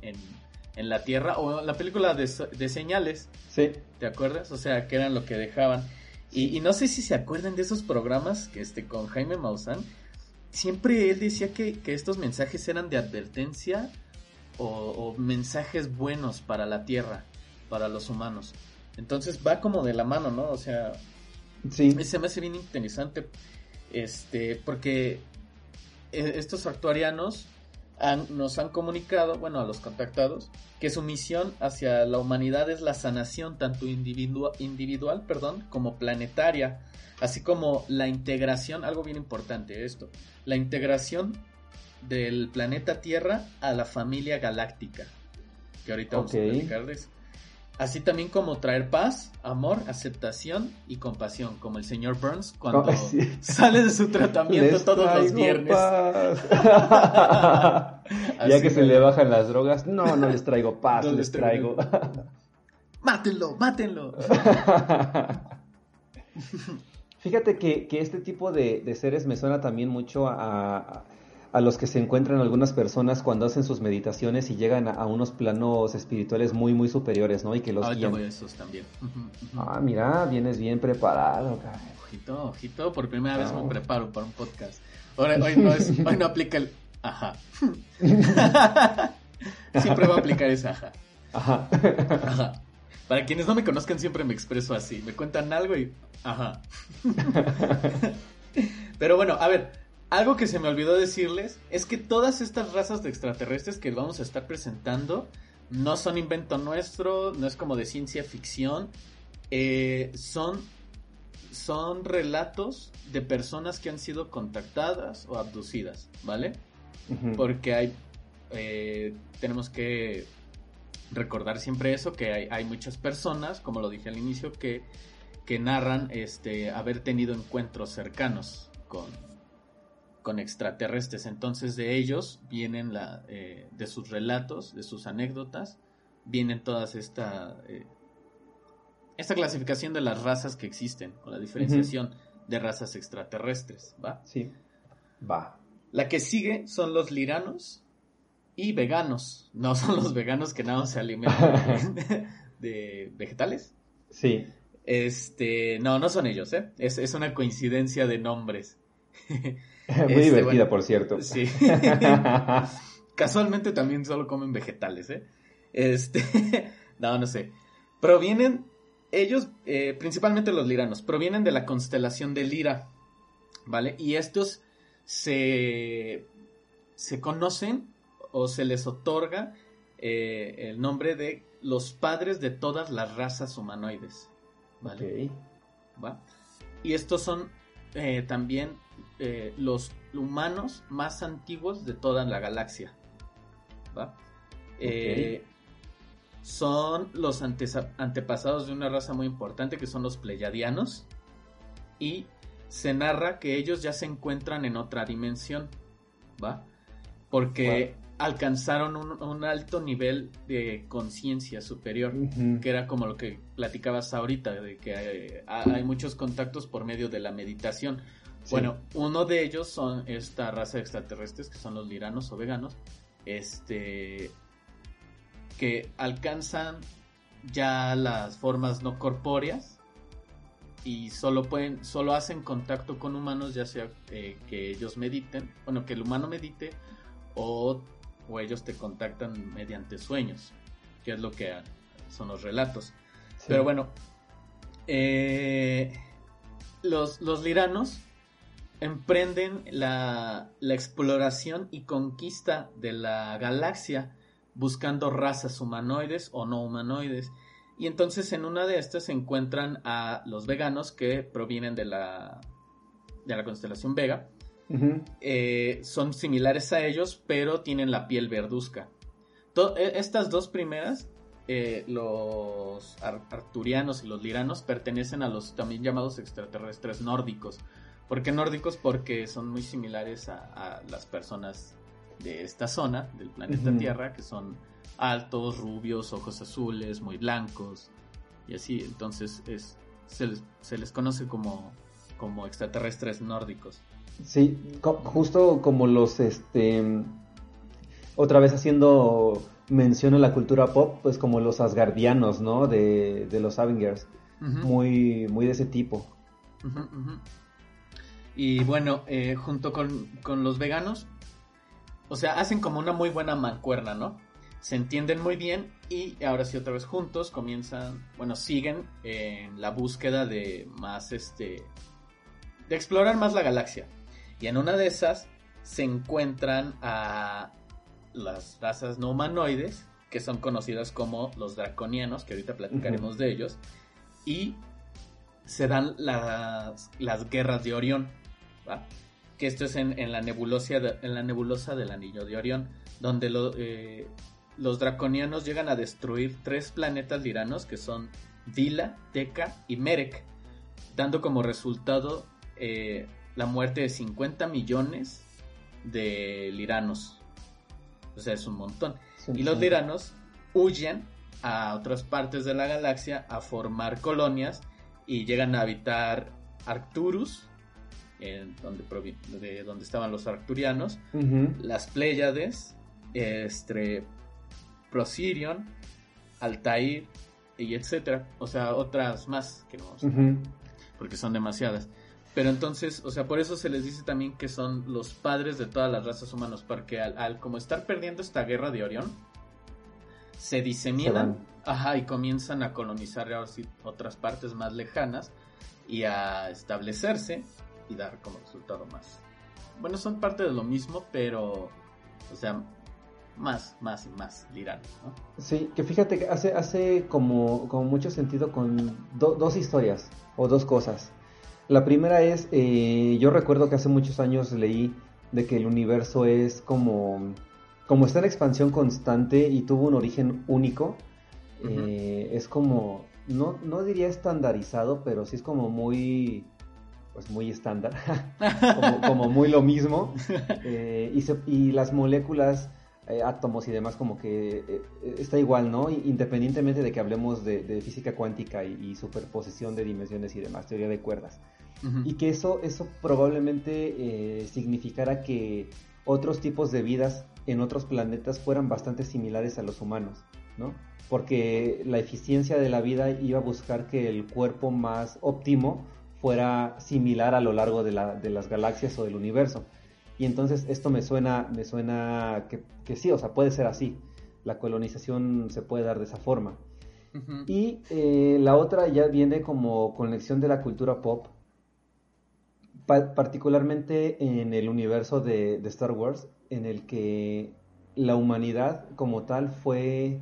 C: la tierra. O la película de, señales.
B: Sí.
C: ¿Te acuerdas? O sea, que eran lo que dejaban. Y, no sé si se acuerdan de esos programas que este, con Jaime Maussan. Siempre él decía que, estos mensajes eran de advertencia o, mensajes buenos para la tierra, para los humanos. Entonces va como de la mano, ¿no? O sea,
B: sí.
C: se me hace bien interesante este, porque eh, estos actuarianos nos han comunicado, bueno, a los contactados, que su misión hacia la humanidad es la sanación tanto individual, perdón, como planetaria, así como la integración, algo bien importante esto, la integración del planeta Tierra a la familia galáctica, que ahorita vamos a platicar de eso. Así también como traer paz, amor, aceptación y compasión, como el señor Burns cuando sale de su tratamiento todos los viernes.
B: ya que se le bajan las drogas, no, no les traigo paz, les, traigo.
C: mátenlo, mátenlo.
B: Fíjate que, este tipo de, seres me suena también mucho a a los que se encuentran algunas personas cuando hacen sus meditaciones y llegan a, unos planos espirituales muy, muy superiores, ¿no? Y que los
C: ah, guían. esos también.
B: Ah, mira, vienes bien preparado, cara.
C: Ojito, ojito, por primera vez me preparo para un podcast. Hoy, hoy, no, es, hoy no aplica el... Ajá. Siempre voy a aplicar esa ajá. Ajá. Ajá. Para quienes no me conozcan, siempre me expreso así. Me cuentan algo y. Ajá. Pero bueno, a ver, algo que se me olvidó decirles es que todas estas razas de extraterrestres que vamos a estar presentando no son invento nuestro, no es como de ciencia ficción, eh, son, son relatos de personas que han sido contactadas o abducidas, ¿vale? Porque hay, eh, tenemos que recordar siempre eso, que hay, hay, muchas personas, como lo dije al inicio, que, que narran este, haber tenido encuentros cercanos con, con extraterrestres. Entonces de ellos vienen la, eh, de sus relatos, de sus anécdotas, vienen todas esta, eh, esta clasificación de las razas que existen, o la diferenciación de razas extraterrestres, ¿va?
B: Sí, va.
C: La que sigue son los liranos y veganos. No son los veganos que nada se alimentan de vegetales.
B: Sí.
C: Este, no, no son ellos, ¿eh? Es, es una coincidencia de nombres.
B: Muy este, divertida, por cierto.
C: Sí. Casualmente también solo comen vegetales, ¿eh? Este, no, no sé. Provienen, ellos, eh, principalmente los liranos, provienen de la constelación de Lira, ¿vale? Y estos se, se conocen o se les otorga eh, el nombre de los padres de todas las razas humanoides, ¿vale? ¿Va? Y estos son eh, también eh, los humanos más antiguos de toda la galaxia. Eh, son los antepasados de una raza muy importante que son los pleyadianos. Y se narra que ellos ya se encuentran en otra dimensión. ¿Va? Porque alcanzaron un, alto nivel de conciencia superior, que era como lo que platicabas ahorita, de que hay, hay, muchos contactos por medio de la meditación. Bueno, uno de ellos son esta raza de extraterrestres que son los liranos o veganos, este, que alcanzan ya las formas no corpóreas y solo pueden, solo hacen contacto con humanos, ya sea eh, que ellos mediten, bueno, que el humano medite o, o, ellos te contactan mediante sueños, que es lo que son los relatos. Pero bueno, eh, los, los liranos emprenden la, exploración y conquista de la galaxia buscando razas humanoides o no humanoides. Y entonces en una de estas se encuentran a los veganos que provienen de la, de la constelación Vega. Eh, son similares a ellos, pero tienen la piel verduzca. E, estas dos primeras, eh, los arturianos y los liranos, pertenecen a los también llamados extraterrestres nórdicos ¿Por qué nórdicos? Porque son muy similares a, las personas de esta zona del planeta Tierra, que son altos, rubios, ojos azules, muy blancos y así. Entonces es, se, les, conoce como, como extraterrestres nórdicos.
B: Sí, justo como los, este, otra vez haciendo mención a la cultura pop, pues como los asgardianos, ¿no? De, de los Avengers. Muy, muy de ese tipo.
C: Y bueno, eh, junto con, los veganos, o sea, hacen como una muy buena mancuerna, ¿no? Se entienden muy bien y ahora sí otra vez juntos comienzan, bueno, siguen en la búsqueda de más, este, de explorar más la galaxia. Y en una de esas se encuentran a las razas no humanoides, que son conocidas como los draconianos, que ahorita platicaremos de ellos, y se dan las, las guerras de Orión que esto es en, la nebulosa en la nebulosa del anillo de Orión, donde eh, los draconianos llegan a destruir tres planetas liranos que son Dila, Teca y Merek, dando como resultado eh, la muerte de 50 millones de liranos. O sea, es un montón. y los liranos huyen a otras partes de la galaxia a formar colonias y llegan a habitar Arcturus, donde, de donde estaban los arcturianos, las Pléyades, este, Procirion, Altair y etcétera, o sea, otras más que no, porque son demasiadas. Pero entonces, o sea, por eso se les dice también que son los padres de todas las razas humanas, porque al, como estar perdiendo esta guerra de Orión, se diseminan ajá, y comienzan a colonizar otras partes más lejanas y a establecerse y dar como resultado más. Bueno, son parte de lo mismo, pero, o sea, más, más y más dirán, ¿no?
B: Sí, que fíjate que hace, hace como, como mucho sentido con dos historias o dos cosas. La primera es, eh, yo recuerdo que hace muchos años leí de que el universo es como, como está en expansión constante y tuvo un origen único. Eh, es como, no, no diría estandarizado, pero sí es como muy, pues muy estándar, como, muy lo mismo. Eh, y, y, las moléculas, átomos y demás, como que está igual, ¿no? Independientemente de que hablemos de, física cuántica y, y, superposición de dimensiones y demás, teoría de cuerdas y que eso, eso probablemente eh, significara que otros tipos de vidas en otros planetas fueran bastante similares a los humanos, ¿no? Porque la eficiencia de la vida iba a buscar que el cuerpo más óptimo fuera similar a lo largo de, la, de las galaxias o del universo. Y entonces esto me suena, me suena que, que, sí, o sea, puede ser así. La colonización se puede dar de esa forma. Y eh, la otra ya viene como conexión de la cultura pop, particularmente en el universo de, Star Wars, en el que la humanidad como tal fue,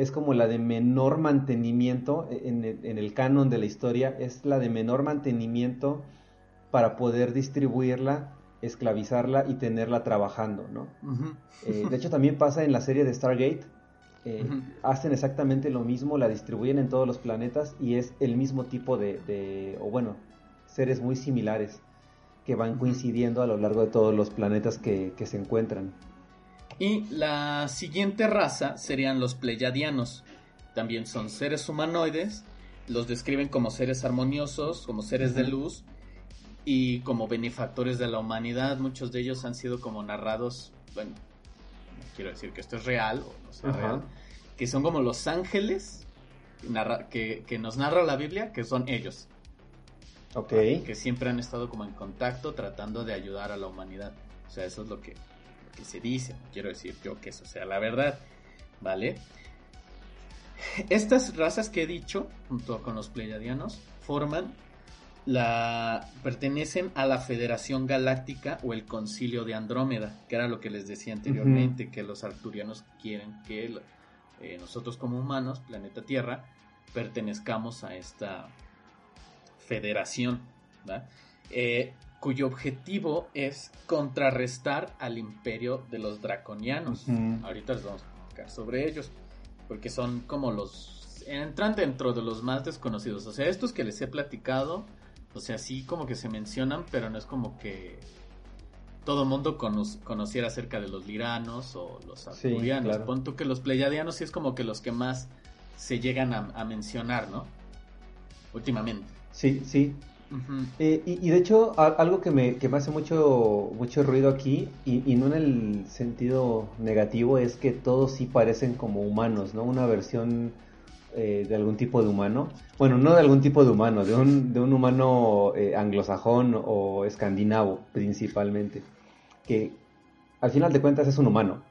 B: es como la de menor mantenimiento e, en el, canon de la historia, es la de menor mantenimiento para poder distribuirla, esclavizarla y tenerla trabajando, ¿no? Eh, de hecho también pasa en la serie de Stargate, eh, hacen exactamente lo mismo, la distribuyen en todos los planetas y es el mismo tipo de o bueno, seres muy similares que van coincidiendo a lo largo de todos los planetas que, se encuentran.
C: Y la siguiente raza serían los pleyadianos. También son seres humanoides, los describen como seres armoniosos, como seres de luz y como benefactores de la humanidad. Muchos de ellos han sido como narrados, bueno, quiero decir que esto es real o no sea real, que son como los ángeles que, que nos narra la Biblia, que son ellos. Que siempre han estado como en contacto tratando de ayudar a la humanidad. O sea, eso es lo que, se dice. quiero decir yo que eso sea la verdad. ¿Vale? Estas razas que he dicho, junto con los pleiadianos, forman la pertenecen a la Federación Galáctica o el Concilio de Andrómeda, que era lo que les decía anteriormente, que los arturianos quieren que eh, nosotros como humanos, planeta Tierra, pertenezcamos a esta federación, eh, cuyo objetivo es contrarrestar al imperio de los draconianos. Ahorita les vamos a explicar sobre ellos, porque son como los... entran dentro de los más desconocidos. O sea, estos que les he platicado, o sea, sí como que se mencionan, pero no es como que todo mundo conociera acerca de los liranos o los arturianos. Sí, que los pleiadianos sí es como que los que más se llegan a mencionar, ¿no? Últimamente.
B: Sí, sí. Eh, y, de hecho, algo que me, que me hace mucho, mucho ruido aquí, y, no en el sentido negativo, es que todos sí parecen como humanos, ¿no? Una versión eh, de algún tipo de humano. Bueno, no de algún tipo de humano, de un, de un humano eh, anglosajón o escandinavo principalmente. Que al final de cuentas es un humano.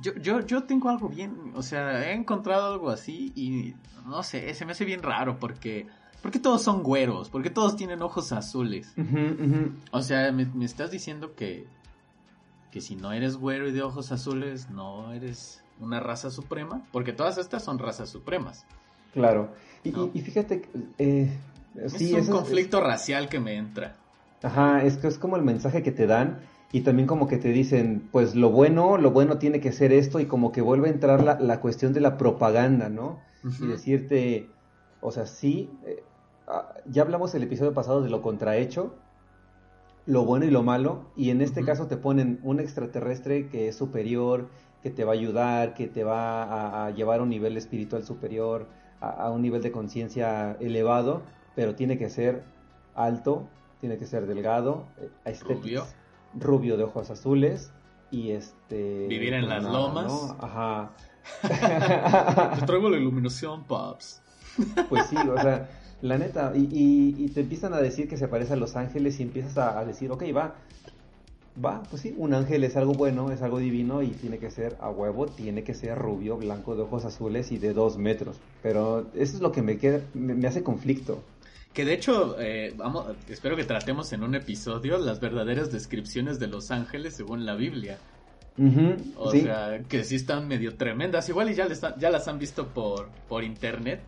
C: Yo, yo, yo tengo algo bien, o sea, he encontrado algo así y no sé, se me hace bien raro porque ¿Por qué todos son güeros? ¿Por qué todos tienen ojos azules? O sea, me, estás diciendo que, que si no eres güero y de ojos azules, no eres una raza suprema. Porque todas estas son razas supremas.
B: Claro. Y, fíjate, eh,
C: es un conflicto racial que me entra.
B: Ajá, es que es como el mensaje que te dan y también como que te dicen, pues lo bueno, lo bueno tiene que ser esto y como que vuelve a entrar la, la cuestión de la propaganda, ¿no? Y decirte, o sea, sí, eh, ya hablamos el episodio pasado de lo contrahecho, lo bueno y lo malo, y en este caso te ponen un extraterrestre que es superior, que te va a ayudar, que te va a, llevar a un nivel espiritual superior, a, un nivel de conciencia elevado, pero tiene que ser alto, tiene que ser delgado, eh, rubio, rubio de ojos azules y este
C: vivir en las lomas.
B: Ajá.
C: te traigo la iluminación, pops.
B: Pues sí, o sea, la neta, y, y, te empiezan a decir que se parece a Los Ángeles y empiezas a, decir, ok, va, va, pues sí, un ángel es algo bueno, es algo divino y tiene que ser a huevo, tiene que ser rubio, blanco, de ojos azules y de dos metros. Pero eso es lo que me, queda, me, hace conflicto.
C: Que de hecho, eh, vamos, espero que tratemos en un episodio las verdaderas descripciones de los ángeles según la Biblia. o sea, que sí están medio tremendas. Igual y ya, ya las han visto por, por internet.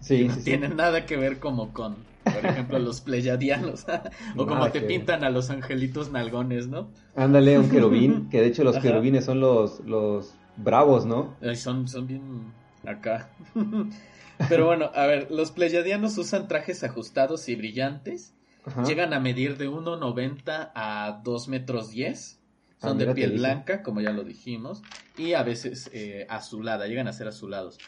C: Sí, no tienen nada que ver como con, por ejemplo, los pleyadianos. o como te pintan a los angelitos nalgones, ¿no?
B: Ándale, un querubín, que de hecho los querubines son los, los bravos, ¿no?
C: son, son bien acá. Pero bueno, a ver, los pleyadianos usan trajes ajustados y brillantes. Llegan a medir de 1,90 a 2 metros 10. Son ah, de piel blanca, como ya lo dijimos. Y a veces eh, azulada, llegan a ser azulados.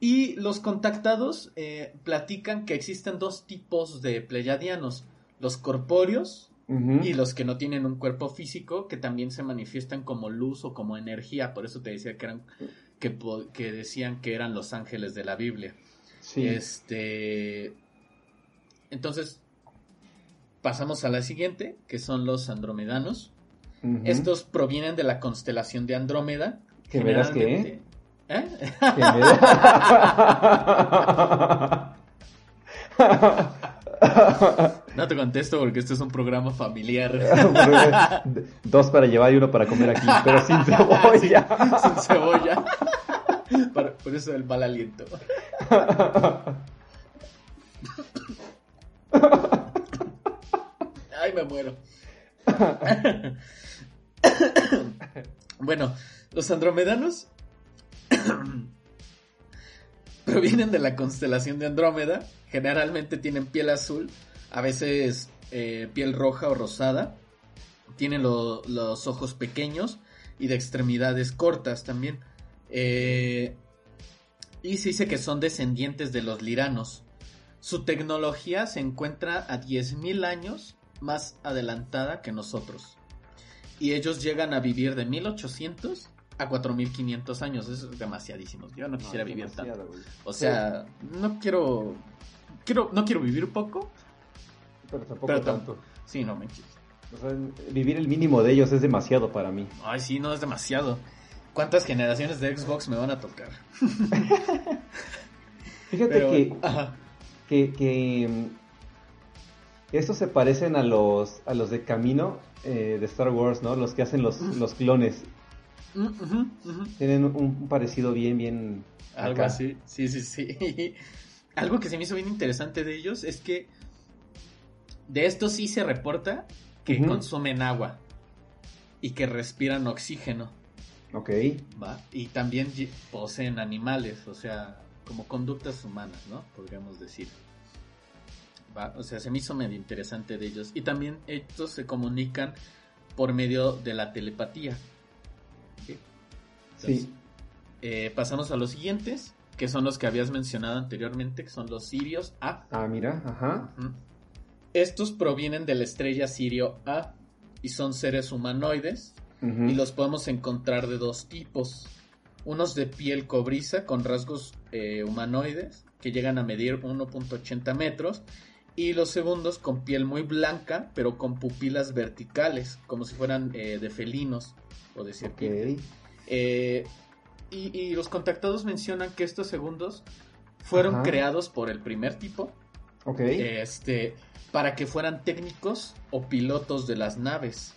C: Y los contactados eh, platican que existen dos tipos de pleyadianos, los corpóreos y los que no tienen un cuerpo físico, que también se manifiestan como luz o como energía, por eso te decía que eran que, que decían que eran los ángeles de la Biblia. Este entonces pasamos a la siguiente, que son los andromedanos. Estos provienen de la constelación de Andrómeda.
B: ¿Que verás que ¿Eh?
C: No te contesto porque este es un programa familiar.
B: Dos para llevar y uno para comer aquí, pero sin cebolla.
C: sin cebolla. por eso el mal aliento. Ay, me muero. bueno, los andromedanos provienen de la constelación de Andrómeda. Generalmente tienen piel azul, a veces eh, piel roja o rosada. Tienen los ojos pequeños y de extremidades cortas también. Eh, y se dice que son descendientes de los liranos. Su tecnología se encuentra a 10.000 años más adelantada que nosotros. Y ellos llegan a vivir de 1800 a 4500 años. Eso es demasiadísimo. Yo no quisiera vivir tanto. O sea, no quiero. quiero No quiero vivir poco.
B: Pero tampoco tanto.
C: Sí, no me
B: O sea, vivir el mínimo de ellos es demasiado para mí.
C: Ay, sí, no es demasiado. ¿Cuántas generaciones de Xbox me van a tocar?
B: Fíjate que, que, que mm, estos se parecen a los a los de Camino eh, de Star Wars, ¿no? Los que hacen los, los clones. Tienen un, parecido bien, bien.
C: Algo así, sí, sí, sí. Algo que se me hizo bien interesante de ellos es que de esto sí se reporta que consumen agua y que respiran oxígeno.
B: Ok.
C: ¿Va? Y también poseen animales, o sea, como conductas humanas, ¿no? Podríamos decir. ¿Va? O sea, se me hizo medio interesante de ellos. Y también estos se comunican por medio de la telepatía.
B: Sí.
C: Eh, pasamos a los siguientes, que son los que habías mencionado anteriormente, que son los Sirios A.
B: Ah, mira, ajá.
C: Estos provienen de la estrella Sirio A y son seres humanoides y los podemos encontrar de dos tipos. Unos de piel cobriza con rasgos eh, humanoides que llegan a medir 1.80 metros y los segundos con piel muy blanca pero con pupilas verticales como si fueran eh, de felinos o de. Eh, y, los contactados mencionan que estos segundos fueron creados por el primer tipo. Este, para que fueran técnicos o pilotos de las naves.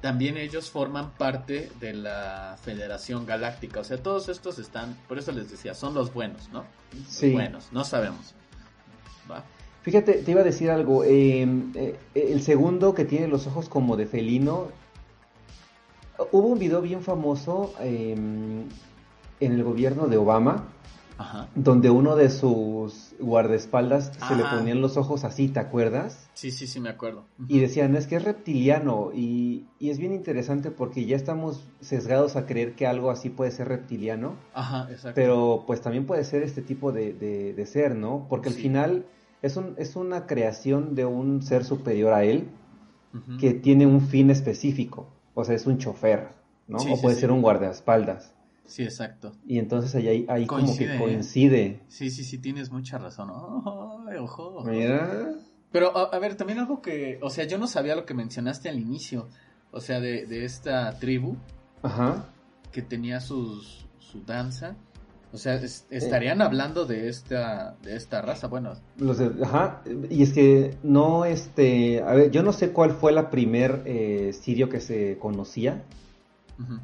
C: También ellos forman parte de la Federación Galáctica. O sea, todos estos están, por eso les decía, son los buenos, ¿no?
B: Sí.
C: buenos, no sabemos.
B: Fíjate, te iba a decir algo. Em, eh, el segundo que tiene los ojos como de felino. Hubo un video bien famoso em, en el gobierno de Obama donde uno de sus guardaespaldas se le ponían los ojos así, ¿te acuerdas?
C: Sí, sí, sí, me acuerdo.
B: Y decían, es que es reptiliano y, es bien interesante porque ya estamos sesgados a creer que algo así puede ser reptiliano.
C: Ajá, exacto.
B: Pero pues también puede ser este tipo de, ser, ¿no? Porque al final es, un, es una creación de un ser superior a él que tiene un fin específico. O sea, es un chofer, ¿no? o puede ser un guardaespaldas.
C: Sí, exacto.
B: Y entonces ahí, ahí como que coincide.
C: Sí, sí, sí, tienes mucha razón. ojo.
B: Mira.
C: Pero, a, ver, también algo que, o sea, yo no sabía lo que mencionaste al inicio, o sea, de, de esta tribu.
B: Ajá.
C: Que tenía sus, su danza. O sea, estarían hablando de esta, de esta raza, bueno.
B: Los ajá, y es que no, este, a ver, yo no sé cuál fue la primer eh, Sirio que se conocía,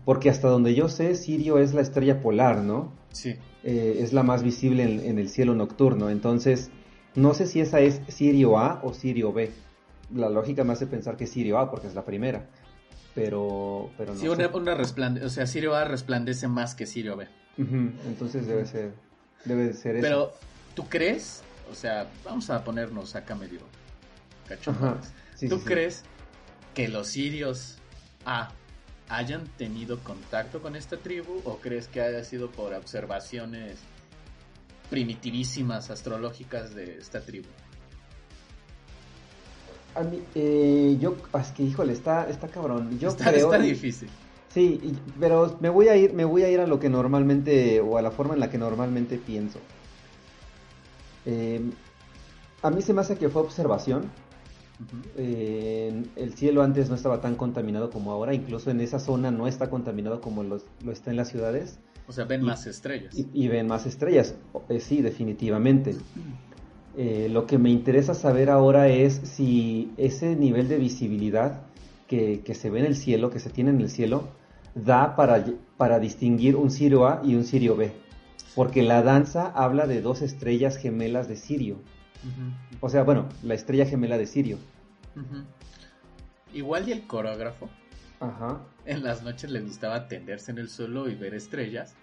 B: porque hasta donde yo sé, Sirio es la estrella polar, ¿no?
C: Sí.
B: Eh, es la más visible en, el cielo nocturno, entonces, no sé si esa es Sirio A o Sirio B. La lógica me hace pensar que es Sirio A porque es la primera, pero, pero no
C: Sí, una, una resplandece, o sea, Sirio A resplandece más que Sirio B.
B: Entonces debe ser, debe ser
C: eso. Pero, ¿tú crees? O sea, vamos a ponernos acá medio cachondos. ¿Tú crees que los sirios A hayan tenido contacto con esta tribu o crees que haya sido por observaciones primitivísimas astrológicas de esta tribu?
B: A mí, eh, yo, es que híjole, está, está cabrón. Yo
C: está, creo, está difícil.
B: Sí, pero me voy a ir, me voy a ir a lo que normalmente, o a la forma en la que normalmente pienso. Em, a mí se me hace que fue observación. El cielo antes no estaba tan contaminado como ahora, incluso en esa zona no está contaminado como lo está en las ciudades.
C: O sea, ven más estrellas.
B: Y, ven más estrellas, eh, sí, definitivamente. Eh, lo que me interesa saber ahora es si ese nivel de visibilidad que, que, se ve en el cielo, que se tiene en el cielo, da para, para distinguir un Sirio A y un Sirio B. Porque la danza habla de dos estrellas gemelas de Sirio. O sea, bueno, la estrella gemela de Sirio.
C: Igual y el coreógrafo.
B: Ajá.
C: En las noches le gustaba tenderse en el suelo y ver estrellas.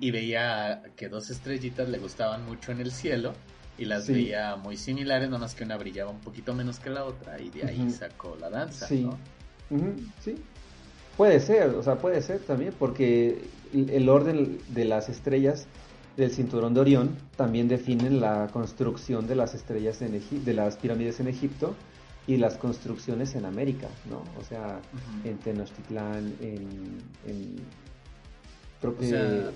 C: Y veía que dos estrellitas le gustaban mucho en el cielo. Y las veía muy similares, nada más que una brillaba un poquito menos que la otra. Y de ahí sacó la danza,
B: sí. Sí, Puede ser, o sea, puede ser también, porque el orden de las estrellas del cinturón de Orión también definen la construcción de las estrellas en de las pirámides en Egipto y las construcciones en América, ¿no? O sea, en Tenochtitlán, en, en creo que,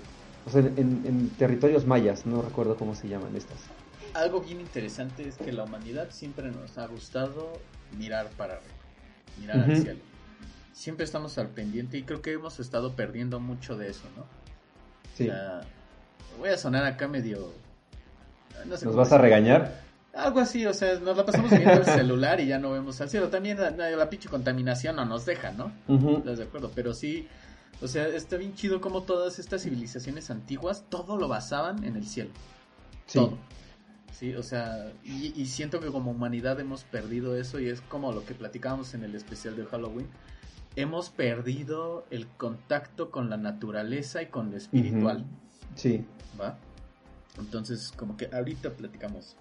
B: o sea, en, en, territorios mayas, no recuerdo cómo se llaman estas.
C: Algo bien interesante es que la humanidad siempre nos ha gustado mirar para mirar al cielo siempre estamos al pendiente y creo que hemos estado perdiendo mucho de eso, ¿no?
B: Sí.
C: Voy a sonar acá medio...
B: ¿Nos vas a regañar?
C: Algo así, o sea, nos la pasamos viendo el celular y ya no vemos al cielo. También la, pinche contaminación no nos deja, ¿no? ¿Estás de acuerdo? Pero sí, o sea, está bien chido como todas estas civilizaciones antiguas, todo lo basaban en el cielo.
B: Sí.
C: Todo. Sí, o sea, y, y, siento que como humanidad hemos perdido eso y es como lo que platicábamos en el especial de Halloween hemos perdido el contacto con la naturaleza y con lo espiritual.
B: Sí.
C: ¿Va? Entonces, como que ahorita platicamos.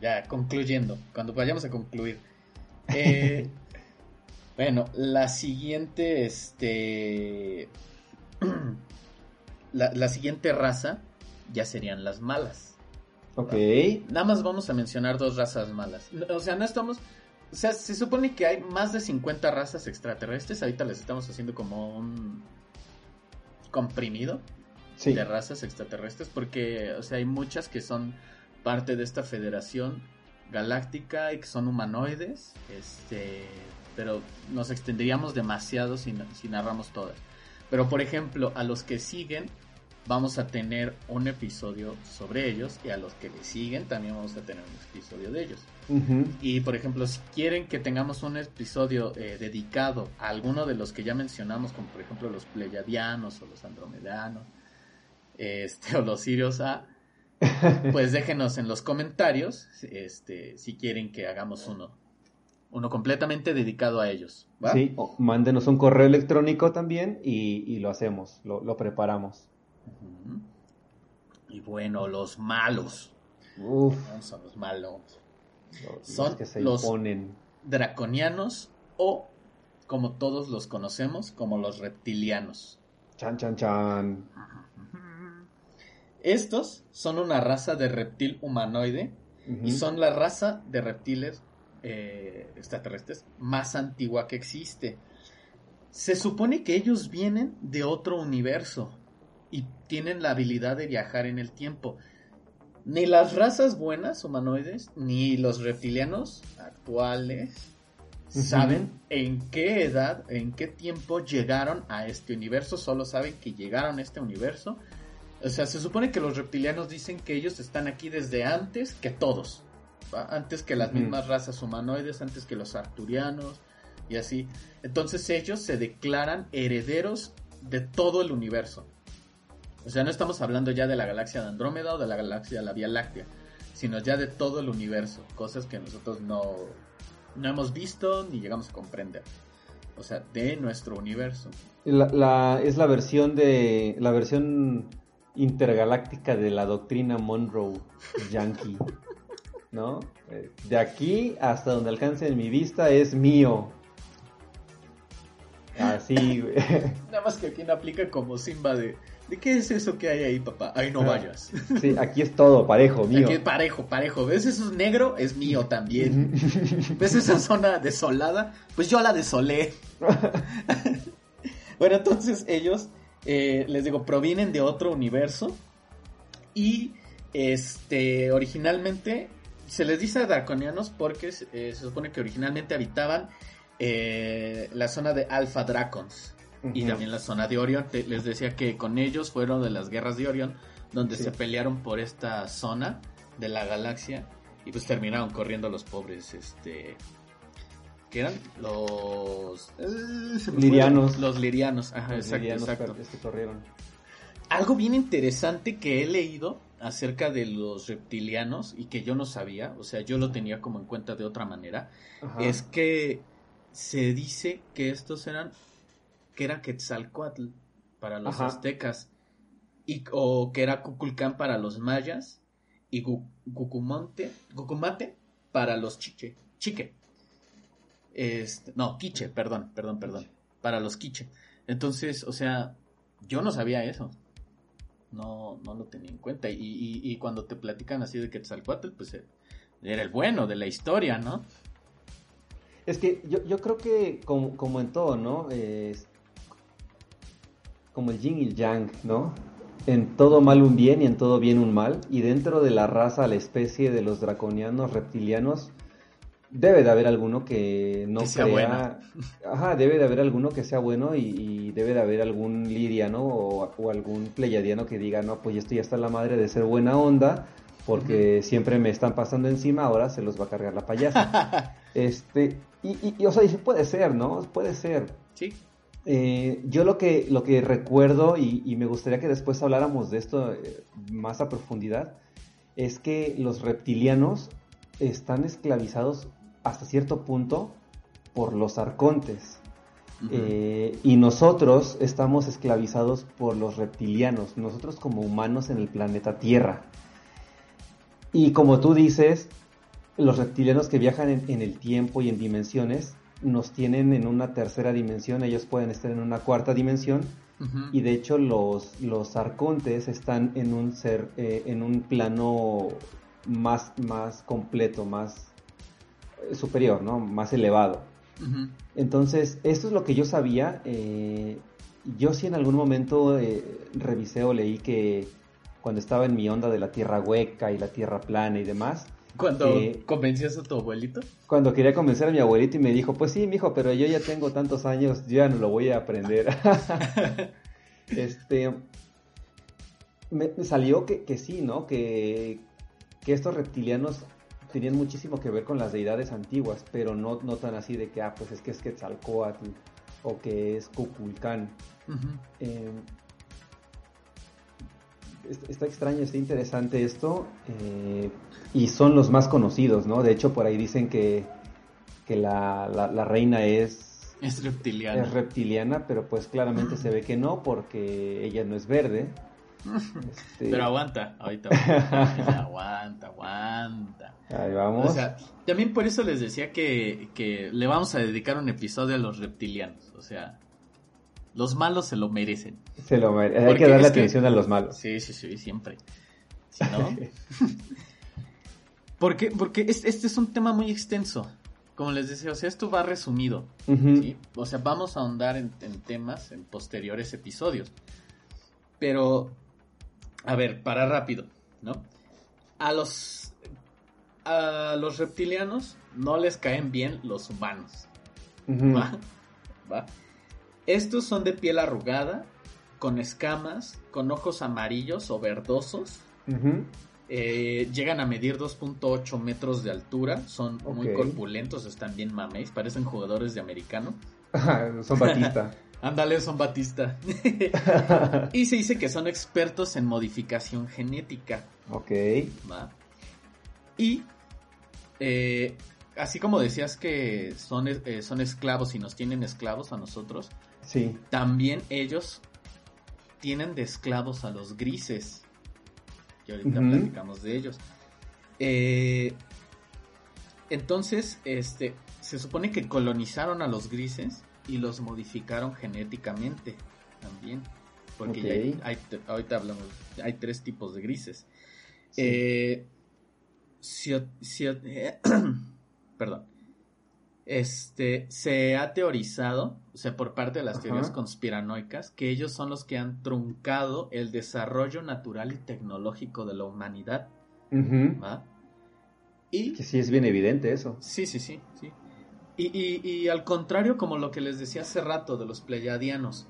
C: Ya, concluyendo, cuando vayamos a concluir. Eh, bueno, la siguiente, este... la, la siguiente raza ya serían las malas.
B: Ok.
C: Nada más vamos a mencionar dos razas malas. O sea, no estamos o sea, se supone que hay más de 50 razas extraterrestres. Ahorita les estamos haciendo como un comprimido de razas extraterrestres. Porque, o sea, hay muchas que son parte de esta federación galáctica y que son humanoides. Este, pero nos extenderíamos demasiado si, si narramos todas. Pero, por ejemplo, a los que siguen vamos a tener un episodio sobre ellos y a los que le siguen también vamos a tener un episodio de ellos. Y por ejemplo, si quieren que tengamos un episodio eh, dedicado a alguno de los que ya mencionamos, como por ejemplo los Pleiadianos o los Andromedanos, este, o los Sirios A, pues déjenos en los comentarios este, si quieren que hagamos uno. Uno completamente dedicado a ellos.
B: Sí, mándenos un correo electrónico también y, lo hacemos, lo preparamos.
C: Y bueno, los malos.
B: Uf.
C: son los malos. son los draconianos o, como todos los conocemos, como los reptilianos.
B: Chan, chan, chan.
C: Estos son una raza de reptil humanoide y son la raza de reptiles eh, extraterrestres más antigua que existe. Se supone que ellos vienen de otro universo y tienen la habilidad de viajar en el tiempo. ni las razas buenas humanoides, ni los reptilianos actuales saben en qué edad, en qué tiempo llegaron a este universo, solo saben que llegaron a este universo. O sea, se supone que los reptilianos dicen que ellos están aquí desde antes que todos, antes que las mismas razas humanoides, antes que los arturianos y así. Entonces ellos se declaran herederos de todo el universo. O sea, no estamos hablando ya de la galaxia de Andrómeda o de la galaxia de la Vía Láctea, sino ya de todo el universo, cosas que nosotros no, no hemos visto ni llegamos a comprender. O sea, de nuestro universo.
B: La, es la versión de la versión intergaláctica de la doctrina Monroe Yankee. ¿No? Eh, de aquí hasta donde alcance en mi vista es mío. Así, güey.
C: Nada más que aquí no aplica como Simba de ¿De qué es eso que hay ahí, papá? Ahí no ah, vayas.
B: Sí, aquí es todo parejo, mío.
C: Aquí es parejo, parejo. ¿Ves eso negro? Es mío también. ¿Ves esa zona desolada? Pues yo la desolé. bueno, entonces ellos, eh, les digo, provienen de otro universo. Y este, originalmente se les dice draconianos porque eh, se supone que originalmente habitaban eh, la zona de Alpha Dracons y también la zona de Orión. les decía que con ellos fueron de las guerras de Orión, donde se pelearon por esta zona de la galaxia y pues terminaron corriendo los pobres, este... ¿Qué eran? Los...
B: Eh, lirianos.
C: Los lirianos, ajá, exacto, exacto. corrieron. Algo bien interesante que he leído acerca de los reptilianos y que yo no sabía, o sea, yo lo tenía como en cuenta de otra manera, es que se dice que estos eran que era Quetzalcoatl para los aztecas, y, o que era Cuculcán para los mayas, y Cucumonte, Cucumate para los chiche, chique. Este, no, quiche, perdón, perdón, perdón, para los quiche. Entonces, o sea, yo no sabía eso. No, no lo tenía en cuenta. Y, y, cuando te platican así de Quetzalcoatl, pues eh, era el bueno de la historia, ¿no?
B: Es que yo, yo creo que como, como en todo, ¿no? como el yin y el yang, ¿no? En todo mal un bien y en todo bien un mal. Y dentro de la raza, la especie de los draconianos reptilianos, debe de haber alguno que no sea bueno. Ajá, debe de haber alguno que sea bueno y, debe de haber algún liriano o, algún pleyadiano que diga, no, pues esto ya está la madre de ser buena onda porque siempre me están pasando encima, ahora se los va a cargar la payasa. este, y, y, o sea, puede ser, ¿no? Puede ser.
C: Sí.
B: Eh, yo lo que, lo que recuerdo, y, me gustaría que después habláramos de esto eh, más a profundidad, es que los reptilianos están esclavizados hasta cierto punto por los arcontes. Eh, y nosotros estamos esclavizados por los reptilianos, nosotros como humanos en el planeta Tierra. Y como tú dices, los reptilianos que viajan en el tiempo y en dimensiones nos tienen en una tercera dimensión, ellos pueden estar en una cuarta dimensión y de hecho los, los arcontes están en un ser, eh, en un plano más, más completo, más superior, ¿no? Más elevado. Entonces, esto es lo que yo sabía. Eh, yo sí en algún momento revisé o leí que cuando estaba en mi onda de la tierra hueca y la tierra plana y demás,
C: ¿Cuando convencías a tu abuelito?
B: Cuando quería convencer a mi abuelito y me dijo, pues sí, mijo, pero yo ya tengo tantos años, yo ya no lo voy a aprender. este, me, salió que, que, sí, ¿no? Que, que estos reptilianos tenían muchísimo que ver con las deidades antiguas, pero no, no tan así de que, ah, pues es que es Quetzalcoatl o que es Cuculcán. eh, está extraño, está interesante esto. Eh, y son los más conocidos, ¿no? De hecho, por ahí dicen que, que la, la, reina es...
C: Es reptiliana.
B: Es reptiliana, pero pues claramente se ve que no, porque ella no es verde.
C: Este, pero aguanta, ahorita aguanta, aguanta.
B: Ahí vamos.
C: O sea, también por eso les decía que, que le vamos a dedicar un episodio a los reptilianos. O sea, los malos se lo merecen.
B: Se lo merecen. Hay que darle atención a los malos.
C: Sí, sí, sí, siempre. Si no. porque, porque este, es un tema muy extenso. Como les decía, o sea, esto va resumido. O sea, vamos a ahondar en, temas en posteriores episodios. Pero, a ver, para rápido, ¿no? a los a los reptilianos no les caen bien los humanos. ¿Va? ¿Va? Estos son de piel arrugada, con escamas, con ojos amarillos o verdosos. Eh, llegan a medir 2.8 metros de altura, son muy corpulentos, están bien mameis, parecen jugadores de americano.
B: son Batista.
C: Ándale, son Batista. y se dice que son expertos en modificación genética.
B: Ok.
C: ¿Va? Y eh, así como decías que son, eh, son esclavos y nos tienen esclavos a nosotros,
B: sí.
C: también ellos tienen de esclavos a los grises. Y ahorita platicamos de ellos. Eh, entonces, este, se supone que colonizaron a los grises y los modificaron genéticamente también. Porque ya hay, ahorita hablamos, hay tres tipos de grises. Eh, perdón. Este, se ha teorizado, o sea, por parte de las teorías conspiranoicas, que ellos son los que han truncado el desarrollo natural y tecnológico de la humanidad.
B: Y que sí es bien evidente eso.
C: Sí, sí, sí, sí. Y, al contrario, como lo que les decía hace rato de los pleyadianos,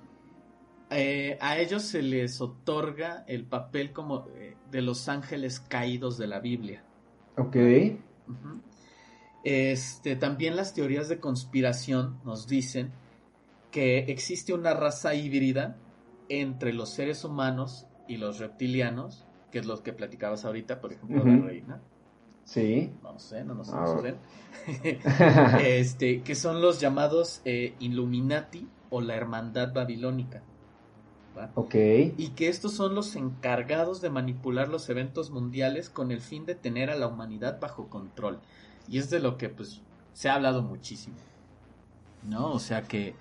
C: eh, a ellos se les otorga el papel como eh, de los ángeles caídos de la Biblia.
B: Ok.
C: Este, también las teorías de conspiración nos dicen que existe una raza híbrida entre los seres humanos y los reptilianos, que es lo que platicabas ahorita, por ejemplo, la reina.
B: Sí.
C: No sé, no nos ah, este, que son los llamados eh, Illuminati o la Hermandad Babilónica.
B: Ok.
C: Y que estos son los encargados de manipular los eventos mundiales con el fin de tener a la humanidad bajo control. Y es de lo que pues se ha hablado muchísimo. ¿No? O sea que,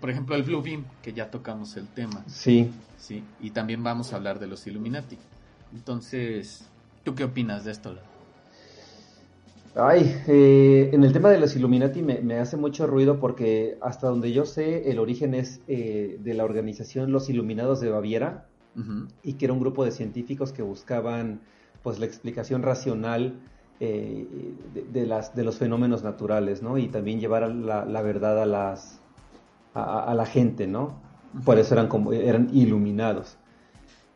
C: por ejemplo, el Blue Beam, que ya tocamos el tema.
B: Sí.
C: Sí. Y también vamos a hablar de los Illuminati. Entonces, ¿tú qué opinas de esto?
B: Ay, eh, en el tema de los Illuminati me, hace mucho ruido porque hasta donde yo sé el origen es eh, de la organización Los Iluminados de Baviera y que era un grupo de científicos que buscaban pues la explicación racional eh, de, las, de los fenómenos naturales, ¿no? Y también llevar la, la verdad a, las, a, la gente, ¿no? Por eso eran, como, eran iluminados.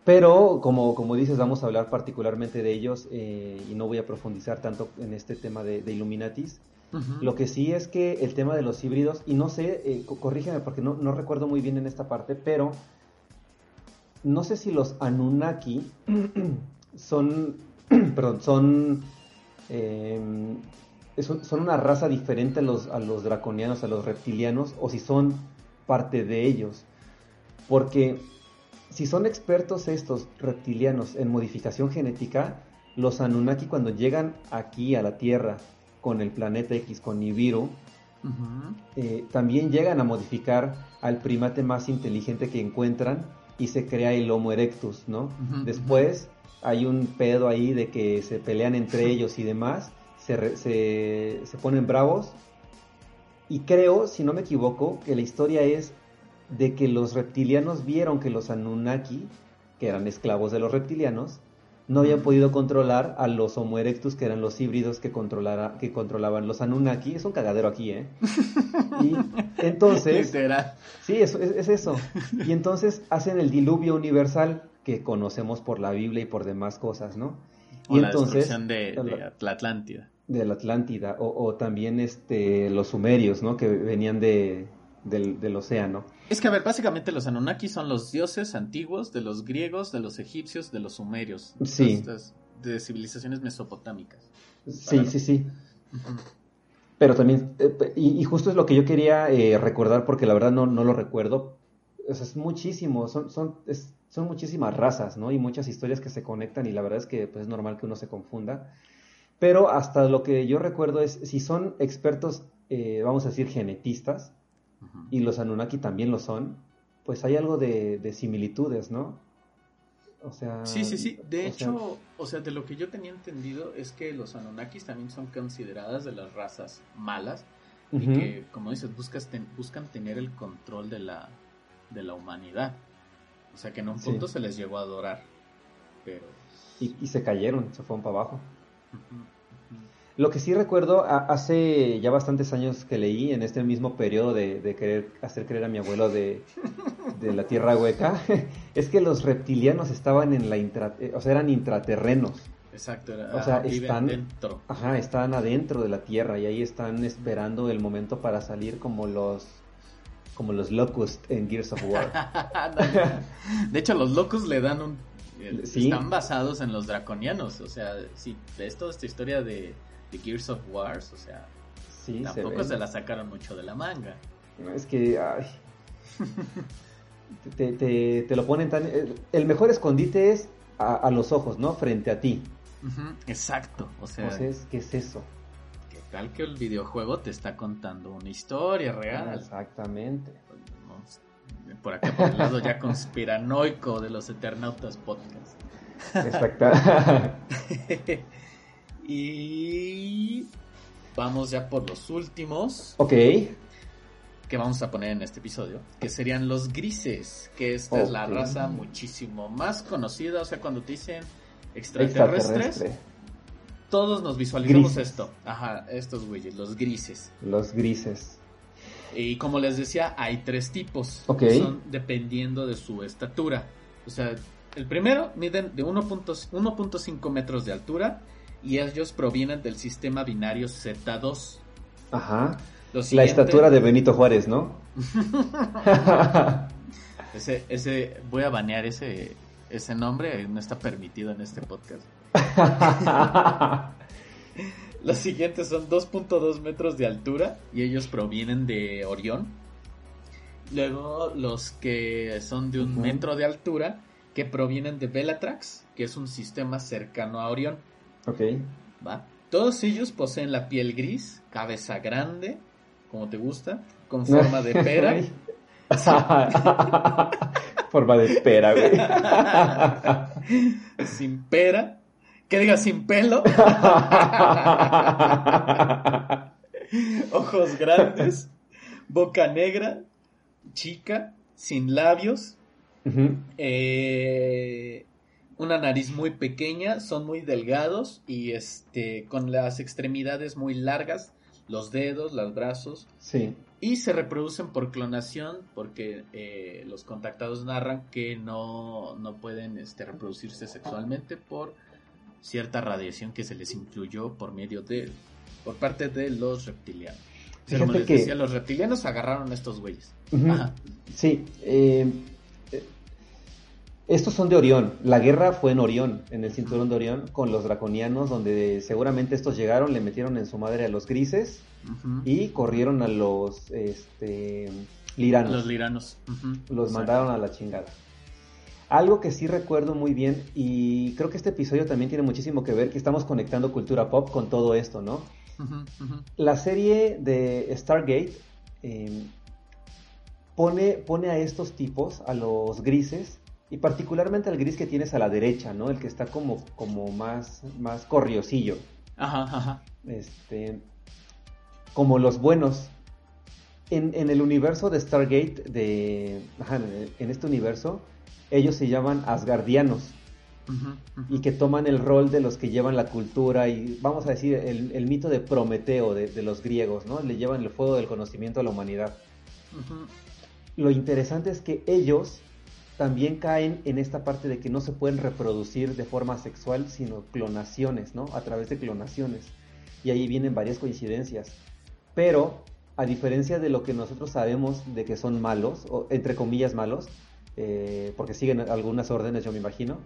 B: Pero, como, como dices, vamos a hablar particularmente de ellos eh, y no voy a profundizar tanto en este tema de, Illuminatis. Lo que sí es que el tema de los híbridos, y no sé, eh, corrígeme porque no, no, recuerdo muy bien en esta parte, pero no sé si los Anunnaki son, perdón, son, em, son una raza diferente a los, a los draconianos, a los reptilianos, o si son parte de ellos. Porque si son expertos estos reptilianos en modificación genética, los Anunnaki cuando llegan aquí a la Tierra con el planeta X, con Nibiru, eh, también llegan a modificar al primate más inteligente que encuentran y se crea el Homo erectus, ¿no? Después hay un pedo ahí de que se pelean entre ellos y demás, se, se ponen bravos. Y creo, si no me equivoco, que la historia es de que los reptilianos vieron que los Anunnaki, que eran esclavos de los reptilianos, no habían podido controlar a los Homo erectus, que eran los híbridos que, controlara, que controlaban los Anunnaki. Es un cagadero aquí, ¿eh? Y entonces... Sí, es, es, eso. Y entonces hacen el diluvio universal que conocemos por la Biblia y por demás cosas, ¿no?
C: y la entonces, de, de, la Atlántida.
B: De la Atlántida. O, o también este, los sumerios, ¿no? Que venían de, del, océano.
C: Es que, a ver, básicamente los Anunnaki son los dioses antiguos de los griegos, de los egipcios, de los sumerios.
B: Sí.
C: De, civilizaciones mesopotámicas.
B: Sí, sí, sí. Pero también, eh, y, justo es lo que yo quería eh, recordar porque la verdad no, no lo recuerdo. es muchísimo, son, son, son muchísimas razas, ¿no? Y muchas historias que se conectan y la verdad es que pues, es normal que uno se confunda. Pero hasta lo que yo recuerdo es, si son expertos, eh, vamos a decir, genetistas, y los Anunnaki también lo son, pues hay algo de, similitudes, ¿no? O sea...
C: Sí, sí, sí. De hecho, o sea, de lo que yo tenía entendido es que los Anunnakis también son consideradas de las razas malas y que, como dices, buscas buscan tener el control de la, de la humanidad. O sea, que en un punto se les llegó a adorar, pero
B: y, se cayeron, se fueron para abajo. Lo que sí recuerdo, hace ya bastantes años que leí en este mismo periodo de, querer hacer creer a mi abuelo de, la Tierra Hueca, es que los reptilianos estaban en la o sea, eran intraterrenos.
C: Exacto,
B: o sea, están adentro. Ajá, están adentro de la Tierra y ahí están esperando el momento para salir como los como los Locust en Gears of War.
C: de hecho, los Locust le dan un están basados en los draconianos, o sea, si ves toda esta historia de, Gears of Wars, o sea, tampoco se, la sacaron mucho de la manga.
B: Es que, ay, te, lo ponen tan... El mejor escondite es a, los ojos, ¿no? Frente a ti.
C: exacto, o sea...
B: ¿qué es eso?
C: Que tal que el videojuego te está contando una historia real.
B: Exactamente.
C: Por acá por el lado ya conspiranoico de los Eternautas Podcast.
B: Exacto.
C: y vamos ya por los últimos.
B: Ok.
C: Que vamos a poner en este episodio. Que serían los grises. Que esta es la raza muchísimo más conocida. O sea, cuando te dicen extraterrestres. Todos nos visualizamos esto. Ajá, estos güeyes, los grises.
B: Los grises.
C: Y como les decía, hay tres tipos. Son dependiendo de su estatura. O sea, el primero miden de 1.5 metros de altura y ellos provienen del sistema binario Z2.
B: Ajá. La estatura de Benito Juárez, ¿no?
C: ese, ese, voy a banear ese, ese nombre, no está permitido en este podcast. Los siguientes son 2.2 metros de altura y ellos provienen de Orión. Luego los que son de un metro de altura que provienen de Bellatrax, que es un sistema cercano a Orión.
B: Ok.
C: ¿Va? Todos ellos poseen la piel gris, cabeza grande, como te gusta, con forma de pera.
B: forma de pera,
C: güey. Sin pera que diga sin pelo. Ojos grandes. Boca negra. Chica. Sin labios. Eh, una nariz muy pequeña. Son muy delgados. Y este. con las extremidades muy largas. Los dedos, los brazos.
B: Sí.
C: Y se reproducen por clonación. Porque eh, los contactados narran que no, no pueden este, reproducirse sexualmente por cierta radiación que se les incluyó por medio de por parte de los reptilianos. Como les decía, los reptilianos agarraron a estos güeyes.
B: Sí, eh, estos son de Orión. La guerra fue en Orión, en el cinturón de Orión, con los draconianos, donde seguramente estos llegaron, le metieron en su madre a los grises y corrieron a los este, liranos.
C: Los liranos.
B: Los mandaron a la chingada. Algo que sí recuerdo muy bien, y creo que este episodio también tiene muchísimo que ver, que estamos conectando cultura pop con todo esto, ¿no? La serie de Stargate pone, pone a estos tipos, a los grises, y particularmente al gris que tienes a la derecha, ¿no? El que está como, como más, más corriosillo.
C: Ajá, ajá.
B: Este, como los buenos. En, en el universo de Stargate, de, ajá, en este universo, ellos se llaman asgardianos. Y que toman el rol de los que llevan la cultura y, vamos a decir, el, mito de Prometeo de, los griegos, ¿no? Le llevan el fuego del conocimiento a la humanidad. Lo interesante es que ellos también caen en esta parte de que no se pueden reproducir de forma sexual, sino clonaciones, ¿no? A través de clonaciones. Y ahí vienen varias coincidencias. Pero, a diferencia de lo que nosotros sabemos de que son malos, o entre comillas malos, eh, porque siguen algunas órdenes, yo me imagino,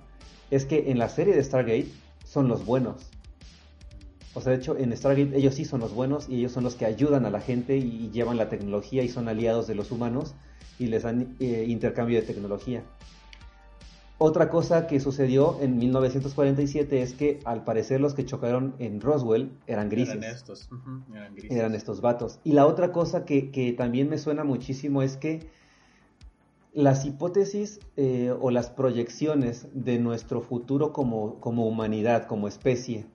B: es que en la serie de Stargate son los buenos. O sea, de hecho, en Stargate ellos sí son los buenos y ellos son los que ayudan a la gente y llevan la tecnología y son aliados de los humanos y les dan eh, intercambio de tecnología. Otra cosa que sucedió en 1947 es que al parecer los que chocaron en Roswell eran grises.
C: Eran estos, eran, grises.
B: eran estos vatos. Y la otra cosa que, que también me suena muchísimo es que las hipótesis eh, o las proyecciones de nuestro futuro como, como, humanidad, como especie,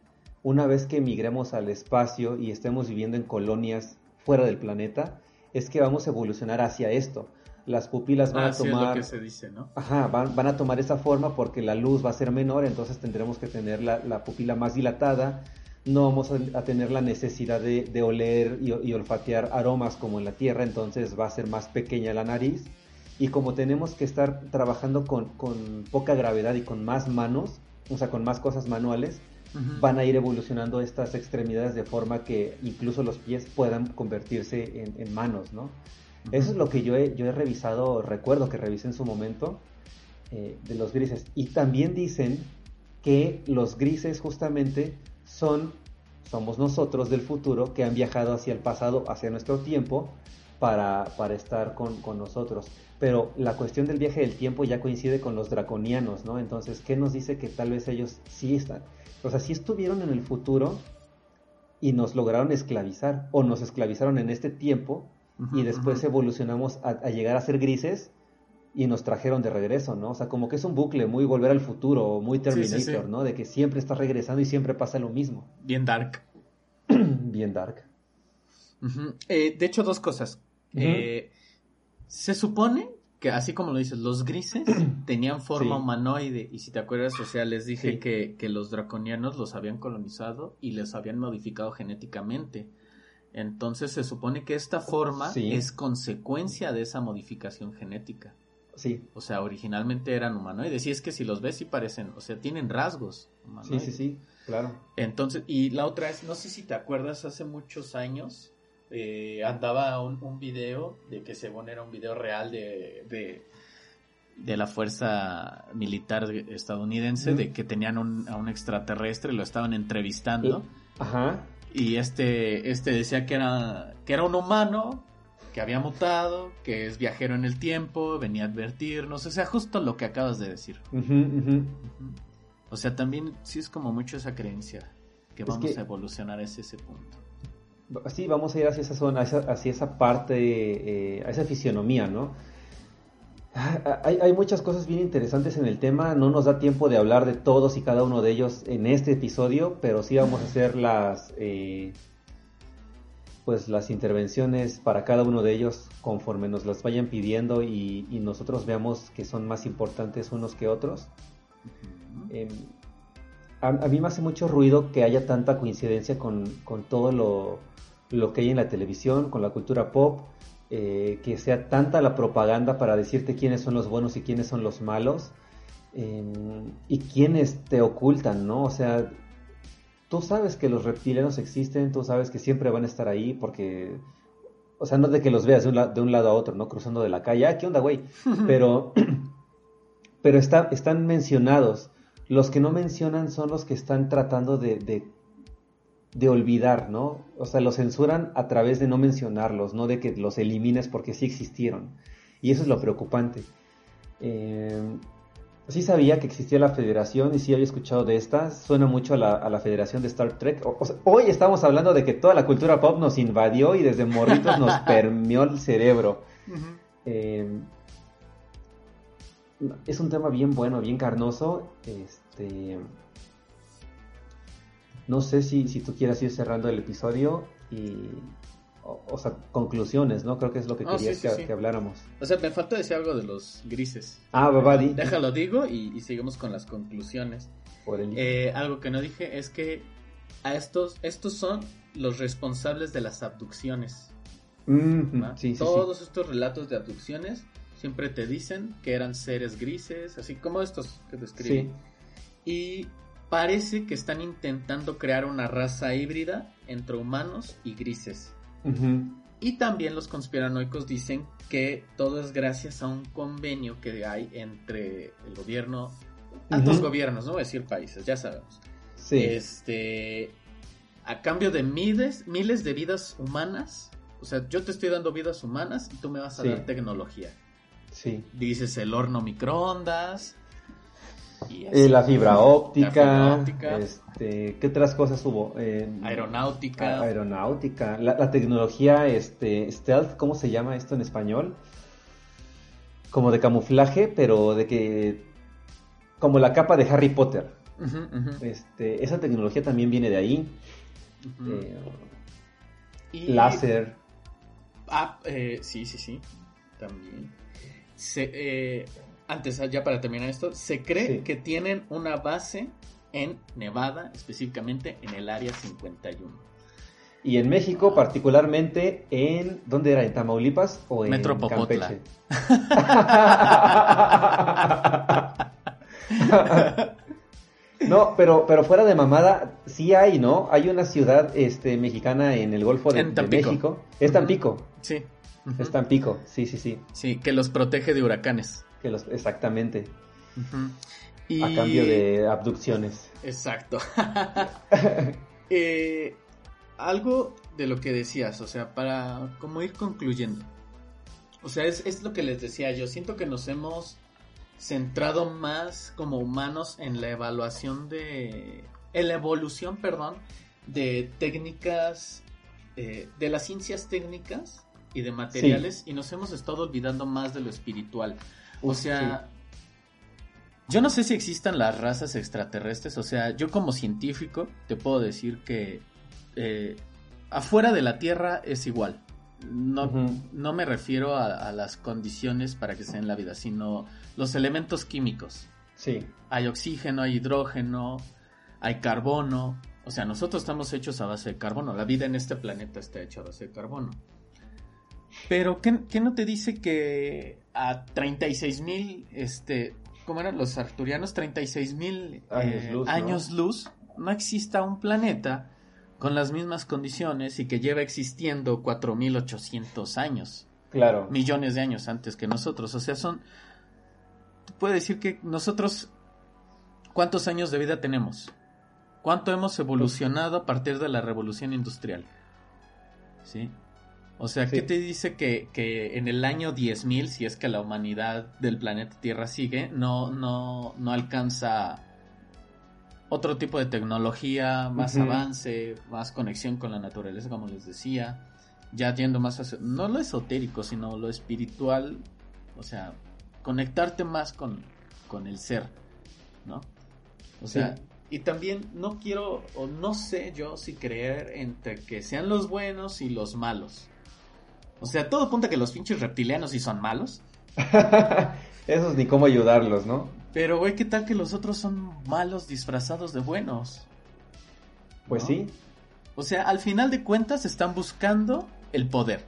B: una vez que emigremos al espacio y estemos viviendo en colonias fuera del planeta, es que vamos a evolucionar hacia esto. las pupilas van
C: Ah,
B: a
C: sí, es lo
B: tomar...
C: que se dice, ¿no?
B: Ajá, van, van a tomar esa forma porque la luz va a ser menor, entonces tendremos que tener la, la pupila más dilatada, no vamos a, a tener la necesidad de, de oler y, y olfatear aromas como en la Tierra, entonces va a ser más pequeña la nariz. Y como tenemos que estar trabajando con, con poca gravedad y con más manos, o sea, con más cosas manuales, Van a ir evolucionando estas extremidades de forma que incluso los pies puedan convertirse en, en manos, ¿no? Eso es lo que yo he, yo he revisado, recuerdo que revisé en su momento, eh, de los grises. Y también dicen que los grises justamente son, somos nosotros del futuro que han viajado hacia el pasado, hacia nuestro tiempo, para, para estar con, con nosotros. Pero la cuestión del viaje del tiempo ya coincide con los draconianos, ¿no? Entonces, ¿qué nos dice que tal vez ellos sí están? O sea, sí estuvieron en el futuro y nos lograron esclavizar, o nos esclavizaron en este tiempo, y después evolucionamos a, a llegar a ser grises y nos trajeron de regreso, ¿no? O sea, como que es un bucle muy volver al futuro, o muy
C: Sí, sí,
B: Terminator,
C: sí.
B: ¿no? De que siempre estás regresando y siempre pasa lo mismo.
C: Bien dark.
B: Bien dark.
C: Eh, de hecho, dos cosas. Eh, se supone que, así como lo dices, los grises tenían forma
B: Sí.
C: humanoide. Y si te acuerdas, o sea, les dije
B: Sí.
C: que, que los draconianos los habían colonizado y les habían modificado genéticamente. Entonces se supone que esta forma
B: Sí.
C: es consecuencia de esa modificación genética.
B: Sí,
C: O sea, originalmente eran humanoides. Y es que si los ves, sí parecen, o sea, tienen rasgos.
B: sí,
C: humanoides.
B: sí, sí, claro.
C: Entonces, y la otra es, no sé si te acuerdas, hace muchos años eh, andaba un, un video de que según era un video real de, de, de la fuerza militar estadounidense, de que tenían un, a un extraterrestre, lo estaban entrevistando,
B: Ajá.
C: y este, este decía que era, que era un humano, que había mutado, que es viajero en el tiempo, venía a advertirnos, o sea, justo lo que acabas de decir. O sea, también sí es como mucho esa creencia que
B: Es
C: vamos
B: que-
C: a evolucionar hacia ese punto.
B: Sí, vamos a ir hacia esa zona, hacia, hacia esa parte, eh, a esa fisionomía, ¿no? Ah, Hay, hay muchas cosas bien interesantes en el tema, no nos da tiempo de hablar de todos y cada uno de ellos en este episodio, pero sí vamos a hacer las, eh, pues las intervenciones para cada uno de ellos conforme nos las vayan pidiendo y, y nosotros veamos que son más importantes unos que otros. Eh, a, a mí me hace mucho ruido que haya tanta coincidencia con, con todo lo, lo que hay en la televisión, con la cultura pop, eh, que sea tanta la propaganda para decirte quiénes son los buenos y quiénes son los malos, eh, y quiénes te ocultan, ¿no? O sea, tú sabes que los reptilianos existen, tú sabes que siempre van a estar ahí porque... O sea, no de que los veas de un, la- de un lado a otro, ¿no? Cruzando de la calle. Ah, ¿qué onda, güey? Pero, pero está, están mencionados. Los que no mencionan son los que están tratando de, de, de olvidar, ¿no? O sea, los censuran a través de no mencionarlos, no de que los elimines porque sí existieron. Y eso es lo preocupante. Eh, sí sabía que existía la federación y sí había escuchado de esta. Suena mucho a la, a la federación de Star Trek. O- o sea, hoy estamos hablando de que toda la cultura pop nos invadió y desde morritos nos permeó el cerebro. Eh, es un tema bien bueno, bien carnoso. Este, no sé si, si tú quieras ir cerrando el episodio y, o, o sea, conclusiones, ¿no? Creo que es lo que querías
C: sí, sí,
B: que,
C: sí.
B: que habláramos.
C: O sea, me falta decir algo de los grises.
B: Ah, va, di.
C: Déjalo digo y, y seguimos con las conclusiones.
B: Por el-
C: Eh, algo que no dije es que a estos, estos son los responsables de las abducciones. ¿va?
B: sí, sí, sí.
C: Todos estos relatos de abducciones siempre te dicen que eran seres grises, así como estos que describí.
B: Sí.
C: Y parece que están intentando crear una raza híbrida entre humanos y grises. Y también los conspiranoicos dicen que todo es gracias a un convenio que hay entre el gobierno, altos
B: Ujú.
C: gobiernos, no voy a decir países, ya sabemos.
B: Sí.
C: Este, a cambio de miles, miles de vidas humanas, o sea, yo te estoy dando vidas humanas y tú me vas a
B: Sí.
C: dar tecnología.
B: sí.
C: Dices el horno microondas. Y
B: la fibra óptica.
C: La fibra óptica.
B: Este, ¿Qué otras cosas hubo? Eh,
C: Aeronáutica.
B: aeronáutica. La, la tecnología este, stealth, ¿cómo se llama esto en español? Como de camuflaje, pero de que... Como la capa de Harry Potter. Este, esa tecnología también viene de ahí. Eh,
C: Y-
B: láser.
C: Ah, eh, sí, sí, sí. también. Se, antes, ya para terminar esto, se cree que tienen una base en Nevada, específicamente en el área 51.
B: Y en México, particularmente en. ¿Dónde era? ¿En Tamaulipas o en
C: Metro Campeche?
B: no, pero, pero fuera de mamada, sí hay, ¿no? Hay una ciudad este, mexicana en el Golfo de, México. Es Tampico.
C: Sí.
B: Es Tampico, sí, sí, sí.
C: Sí, que los protege de huracanes.
B: Que los, exactamente. A cambio de abducciones.
C: Exacto. eh, algo de lo que decías, o sea, para como ir concluyendo. O sea, es, lo que les decía yo. Siento que nos hemos centrado más como humanos en la evaluación de. en la evolución, perdón, de técnicas. Eh, de las ciencias técnicas y de materiales. Y nos hemos estado olvidando más de lo espiritual. O sea. Yo no sé si existan las razas extraterrestres, o sea, yo como científico te puedo decir que eh, afuera de la Tierra es igual. No, no me refiero a, las condiciones para que sea en la vida, sino los elementos químicos.
B: Sí.
C: Hay oxígeno, hay hidrógeno, hay carbono. O sea, nosotros estamos hechos a base de carbono. La vida en este planeta está hecha a base de carbono. Pero, ¿qué, no te dice que a 36 mil, este, ¿cómo eran los arturianos? 36 mil años, eh, luz, no exista un planeta con las mismas condiciones y que lleva existiendo 4.800 años.
B: Claro.
C: Millones de años antes que nosotros. O sea, son... Puede decir que nosotros... ¿Cuántos años de vida tenemos? ¿Cuánto hemos evolucionado a partir de la revolución industrial? ¿Sí? O sea, ¿qué te dice que, que, en el año 10.000, si es que la humanidad del planeta Tierra sigue, no, no, no alcanza otro tipo de tecnología, más avance, más conexión con la naturaleza, como les decía, ya yendo más no lo esotérico, sino lo espiritual, o sea, conectarte más con, con el ser, ¿no? O sea, y también no quiero, o no sé yo si creer entre que sean los buenos y los malos. O sea, todo apunta que los pinches reptilianos sí son malos.
B: Esos ni cómo ayudarlos, ¿no?
C: Pero, güey, ¿qué tal que los otros son malos disfrazados de buenos?
B: Pues sí.
C: O sea, al final de cuentas están buscando el poder.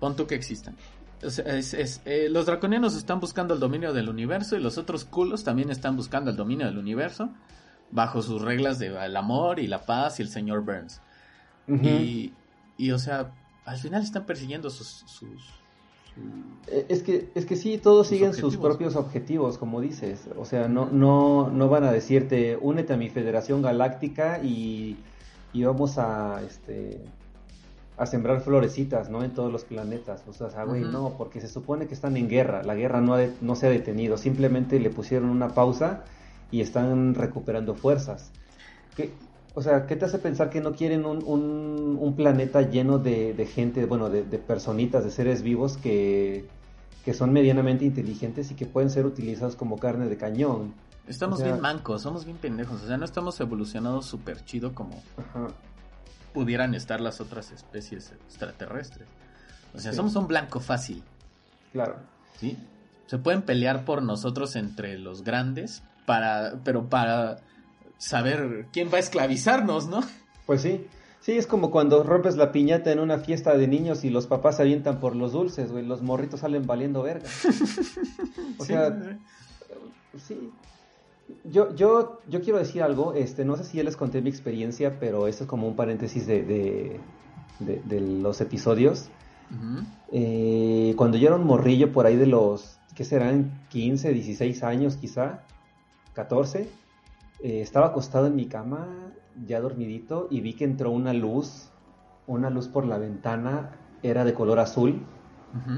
C: Pon que existan. Eh, los draconianos están buscando el dominio del universo y los otros culos también están buscando el dominio del universo bajo sus reglas de el amor y la paz y el señor Burns. y, y, o sea, al final están persiguiendo sus,
B: eh, es que, es que sí, todos siguen sus propios objetivos, como dices. O sea, no, no, no van a decirte, únete a mi Federación Galáctica y, y vamos a, este, a sembrar florecitas, ¿no? En todos los planetas. O sea, güey, no, porque se supone que están en guerra. La guerra no, no se ha detenido. Simplemente le pusieron una pausa y están recuperando fuerzas. Que, o sea, ¿qué te hace pensar que no quieren un, un, planeta lleno de, gente, bueno, de, personitas, de seres vivos que, son medianamente inteligentes y que pueden ser utilizados como carne de cañón?
C: Estamos bien mancos, somos bien pendejos, o sea, no estamos evolucionados súper chido como pudieran estar las otras especies extraterrestres. O sea, somos un blanco fácil.
B: Claro.
C: ¿Sí? Se pueden pelear por nosotros entre los grandes, para, pero para saber quién va a esclavizarnos, ¿no?
B: Pues sí. Sí, es como cuando rompes la piñata en una fiesta de niños y los papás se avientan por los dulces, güey. Los morritos salen valiendo verga. O sea, sí. Yo, yo, yo quiero decir algo, este, no sé si ya les conté mi experiencia, pero esto es como un paréntesis de, de, los episodios. Eh, cuando yo era un morrillo por ahí de los, ¿qué serán? 15, 16 años quizá, 14 eh, estaba acostado en mi cama, ya dormidito, y vi que entró una luz, una luz por la ventana, era de color azul,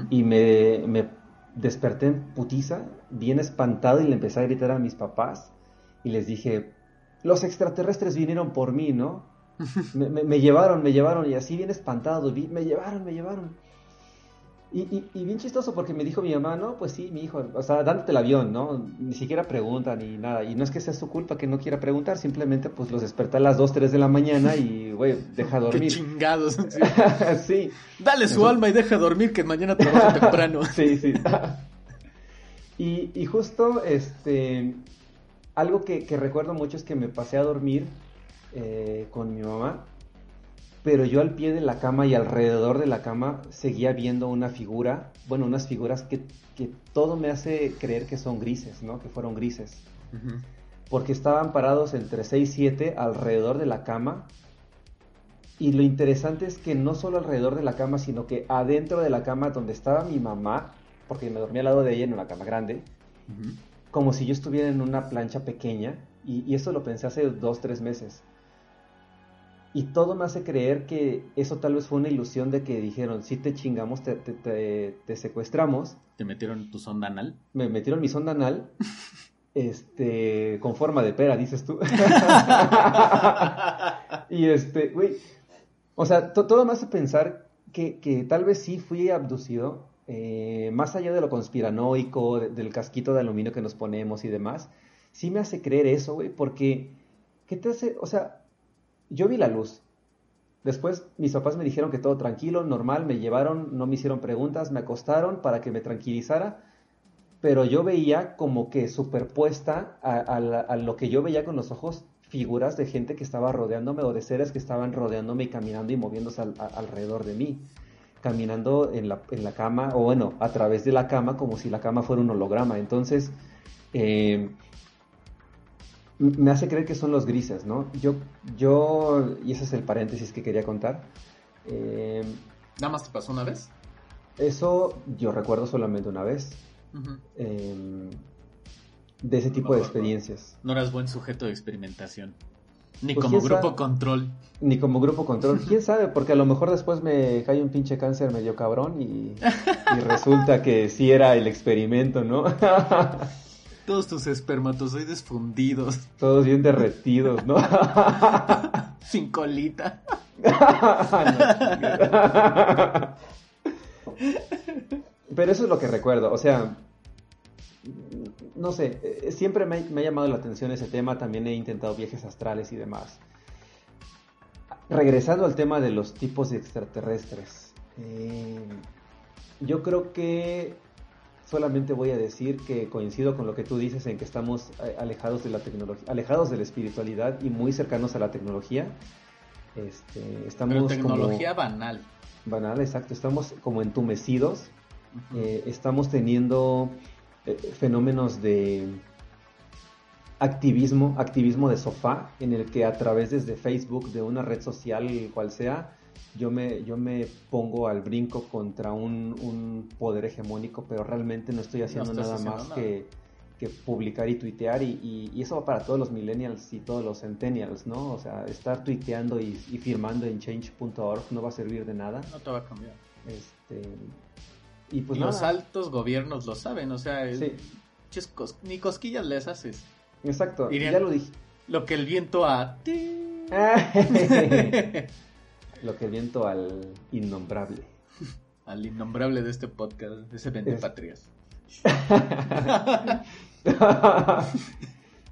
B: y me, desperté en putiza, bien espantado, y le empecé a gritar a mis papás, y les dije, los extraterrestres vinieron por mí, ¿no? me, llevaron, me llevaron, y así bien espantado, vi, me llevaron, me llevaron. Y, y, bien chistoso porque me dijo mi mamá, no, pues sí, mi hijo, o sea, dándote el avión, ¿no? Ni siquiera pregunta ni nada. Y no es que sea su culpa que no quiera preguntar, simplemente pues los desperta a las 2, 3 de la mañana y, güey, deja dormir. Qué
C: chingados.
B: Sí.
C: Dale su alma y deja dormir que mañana trabaja temprano.
B: sí, sí. y, y justo, este, algo que, que, recuerdo mucho es que me pasé a dormir eh, con mi mamá pero yo al pie de la cama y alrededor de la cama seguía viendo una figura, bueno, unas figuras que, todo me hace creer que son grises, ¿no? Que fueron grises. Porque estaban parados entre 6 y 7 alrededor de la cama. Y lo interesante es que no solo alrededor de la cama, sino que adentro de la cama donde estaba mi mamá, porque me dormía al lado de ella en una cama grande, como si yo estuviera en una plancha pequeña. Y, y eso lo pensé hace dos, tres meses y todo me hace creer que eso tal vez fue una ilusión de que dijeron, si te chingamos, te, te, secuestramos.
C: ¿Te metieron tu sonda anal?
B: Me metieron mi sonda anal, este, con forma de pera, dices tú. y este, güey, o sea, todo me hace pensar que, que, tal vez sí fui abducido, eh, más allá de lo conspiranoico, del casquito de aluminio que nos ponemos y demás, sí me hace creer eso, güey, porque, ¿qué te hace? O sea, yo vi la luz. Después mis papás me dijeron que todo tranquilo, normal, me llevaron, no me hicieron preguntas, me acostaron para que me tranquilizara, pero yo veía como que superpuesta a, lo que yo veía con los ojos figuras de gente que estaba rodeándome o de seres que estaban rodeándome y caminando y moviéndose alrededor de mí, caminando en la, cama o bueno, a través de la cama como si la cama fuera un holograma. Entonces, eh, me hace creer que son los grises, ¿no? Yo, yo, y ese es el paréntesis que quería contar. Eh,
C: ¿Nada más te pasó una vez?
B: Eso yo recuerdo solamente una vez. Em, de ese tipo de experiencias.
C: No eras buen sujeto de experimentación. Ni pues, como grupo control.
B: Ni como grupo control. ¿Quién sabe? Porque a lo mejor después me cae un pinche cáncer medio cabrón y, y resulta que sí era el experimento, ¿no?
C: Todos tus espermatozoides fundidos.
B: Todos bien derretidos, ¿no?
C: Sin colita.
B: Pero eso es lo que recuerdo, o sea, no sé, eh, siempre me, ha llamado la atención ese tema, también he intentado viajes astrales y demás. Regresando al tema de los tipos de extraterrestres, eh, yo creo que solamente voy a decir que coincido con lo que tú dices en que estamos eh, alejados de la tecnología, alejados de la espiritualidad y muy cercanos a la tecnología. Este, estamos
C: tecnología banal.
B: Banal, exacto. Estamos como entumecidos. Eh, estamos teniendo eh, fenómenos de activismo, activismo de sofá, en el que a través desde Facebook, de una red social cual sea, yo me, yo me pongo al brinco contra un, poder hegemónico, pero realmente no estoy haciendo nada más Que, publicar y tuitear y, eso va para todos los millennials y todos los centennials, ¿no? O sea, estar tuiteando y, firmando en change.org no va a servir de nada.
C: No te va a cambiar.
B: Este, y pues
C: los altos gobiernos lo saben, o sea, ni cosquillas les haces.
B: Exacto, ya lo dije.
C: Lo que el viento a
B: Lo que viento al innombrable.
C: al innombrable de este podcast, ese vende patrias.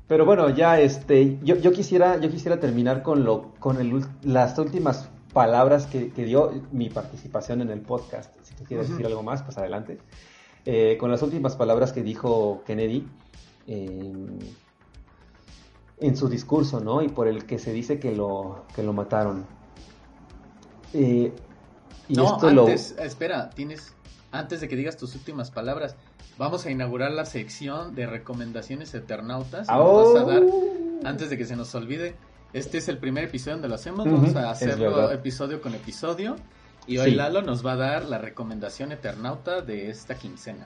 B: Pero bueno, ya este, yo, yo, quisiera, yo quisiera terminar con lo, con el, las últimas palabras que, dio mi participación en el podcast. Si tú quieres decir algo más, pues adelante. Eh, con las últimas palabras que dijo Kennedy en su discurso, ¿no? Y por el que se dice que lo, que lo mataron.
C: Eh, no, antes, espera, tienes, antes de que digas tus últimas palabras, vamos a inaugurar la sección de recomendaciones eternautas. Vamos a dar, antes de que se nos olvide, este es el primer episodio donde lo hacemos, vamos a hacerlo episodio con episodio. Y hoy Lalo nos va a dar la recomendación eternauta de esta quincena.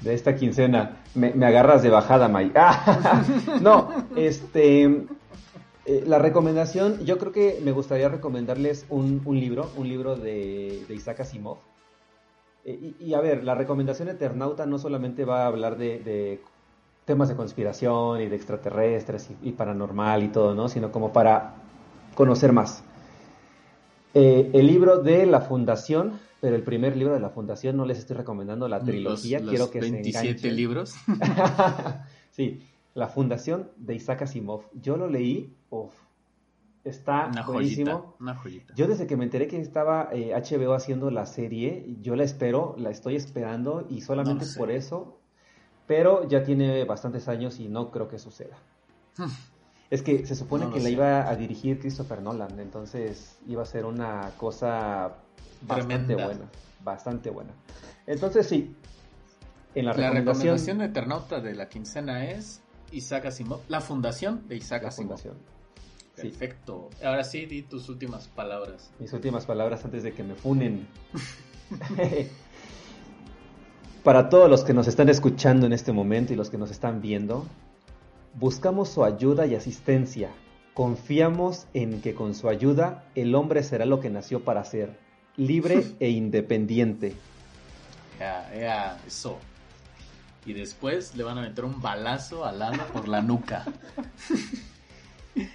B: De esta quincena. Me, me agarras de bajada, May. no, este. Eh, la recomendación, yo creo que me gustaría recomendarles un, libro, un libro de, Isaac Asimov. Eh, y, a ver, la recomendación Eternauta no solamente va a hablar de, temas de conspiración y de extraterrestres y, paranormal y todo, ¿no? Sino como para conocer más. Eh, el libro de la Fundación pero el primer libro de la Fundación no les estoy recomendando la trilogía, quiero que
C: 27
B: se
C: libros.
B: sí, La Fundación de Isaac Asimov. Yo lo leí, uff, está
C: una
B: buenísimo.
C: una joyita.
B: Yo desde que me enteré que estaba HBO eh, haciendo la serie, yo la espero, la estoy esperando y solamente por eso, pero ya tiene bastantes años y no creo que suceda. es que se supone que la iba a dirigir Christopher Nolan, entonces iba a ser una cosa bastante buena, bastante buena. Entonces sí,
C: en la, recomendación... La recomendación Eternauta de la quincena es Isaac Asimov, la fundación de Isaac Asimov. Perfecto. Ahora sí, di tus últimas palabras.
B: Mis últimas palabras antes de que me funen. Para todos los que nos están escuchando en este momento y los que nos están viendo, buscamos su ayuda y asistencia. Confiamos en que con su ayuda el hombre será lo que nació para ser, libre e independiente.
C: Ya, ya, eso. Y después le van a meter un balazo al ala por la nuca.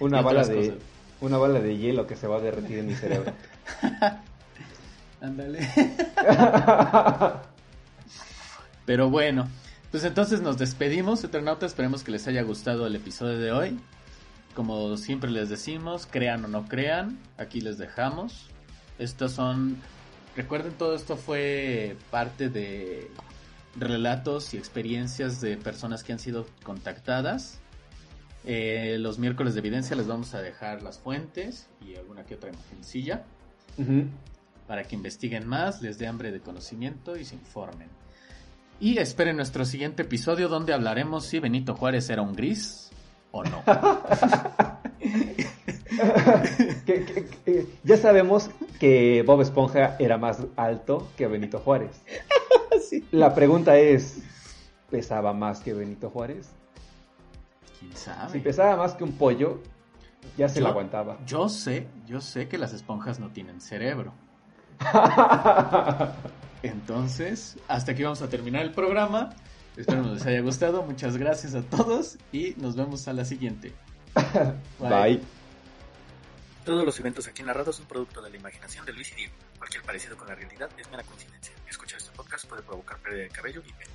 B: Una bala de una bala de hielo que se va a derretir en mi cerebro.
C: Ándale. Pero bueno, pues entonces nos despedimos, Eternauta. Esperemos que les haya gustado el episodio de hoy. Como siempre les decimos, crean o no crean, aquí les dejamos. Estos son. Recuerden, todo esto fue parte de relatos y experiencias de personas que han sido contactadas eh, los miércoles de evidencia les vamos a dejar las fuentes y alguna que otra imagencilla para que investiguen más, les dé hambre de conocimiento y se informen. Y esperen nuestro siguiente episodio donde hablaremos si Benito Juárez era un gris o no.
B: ya sabemos que Bob Esponja era más alto que Benito Juárez. La pregunta es, ¿pesaba más que Benito Juárez? Si pesaba más que un pollo, ya se lo aguantaba.
C: Yo sé, yo sé que las esponjas no tienen cerebro. Entonces, hasta aquí vamos a terminar el programa. Espero que les haya gustado. Muchas gracias a todos y nos vemos a la siguiente.
B: Bye.
C: Todos los eventos aquí narrados son producto de la imaginación de Luis y Diego. Cualquier parecido con la realidad es mera coincidencia. Escuchar este podcast puede provocar pérdida de cabello y pelo.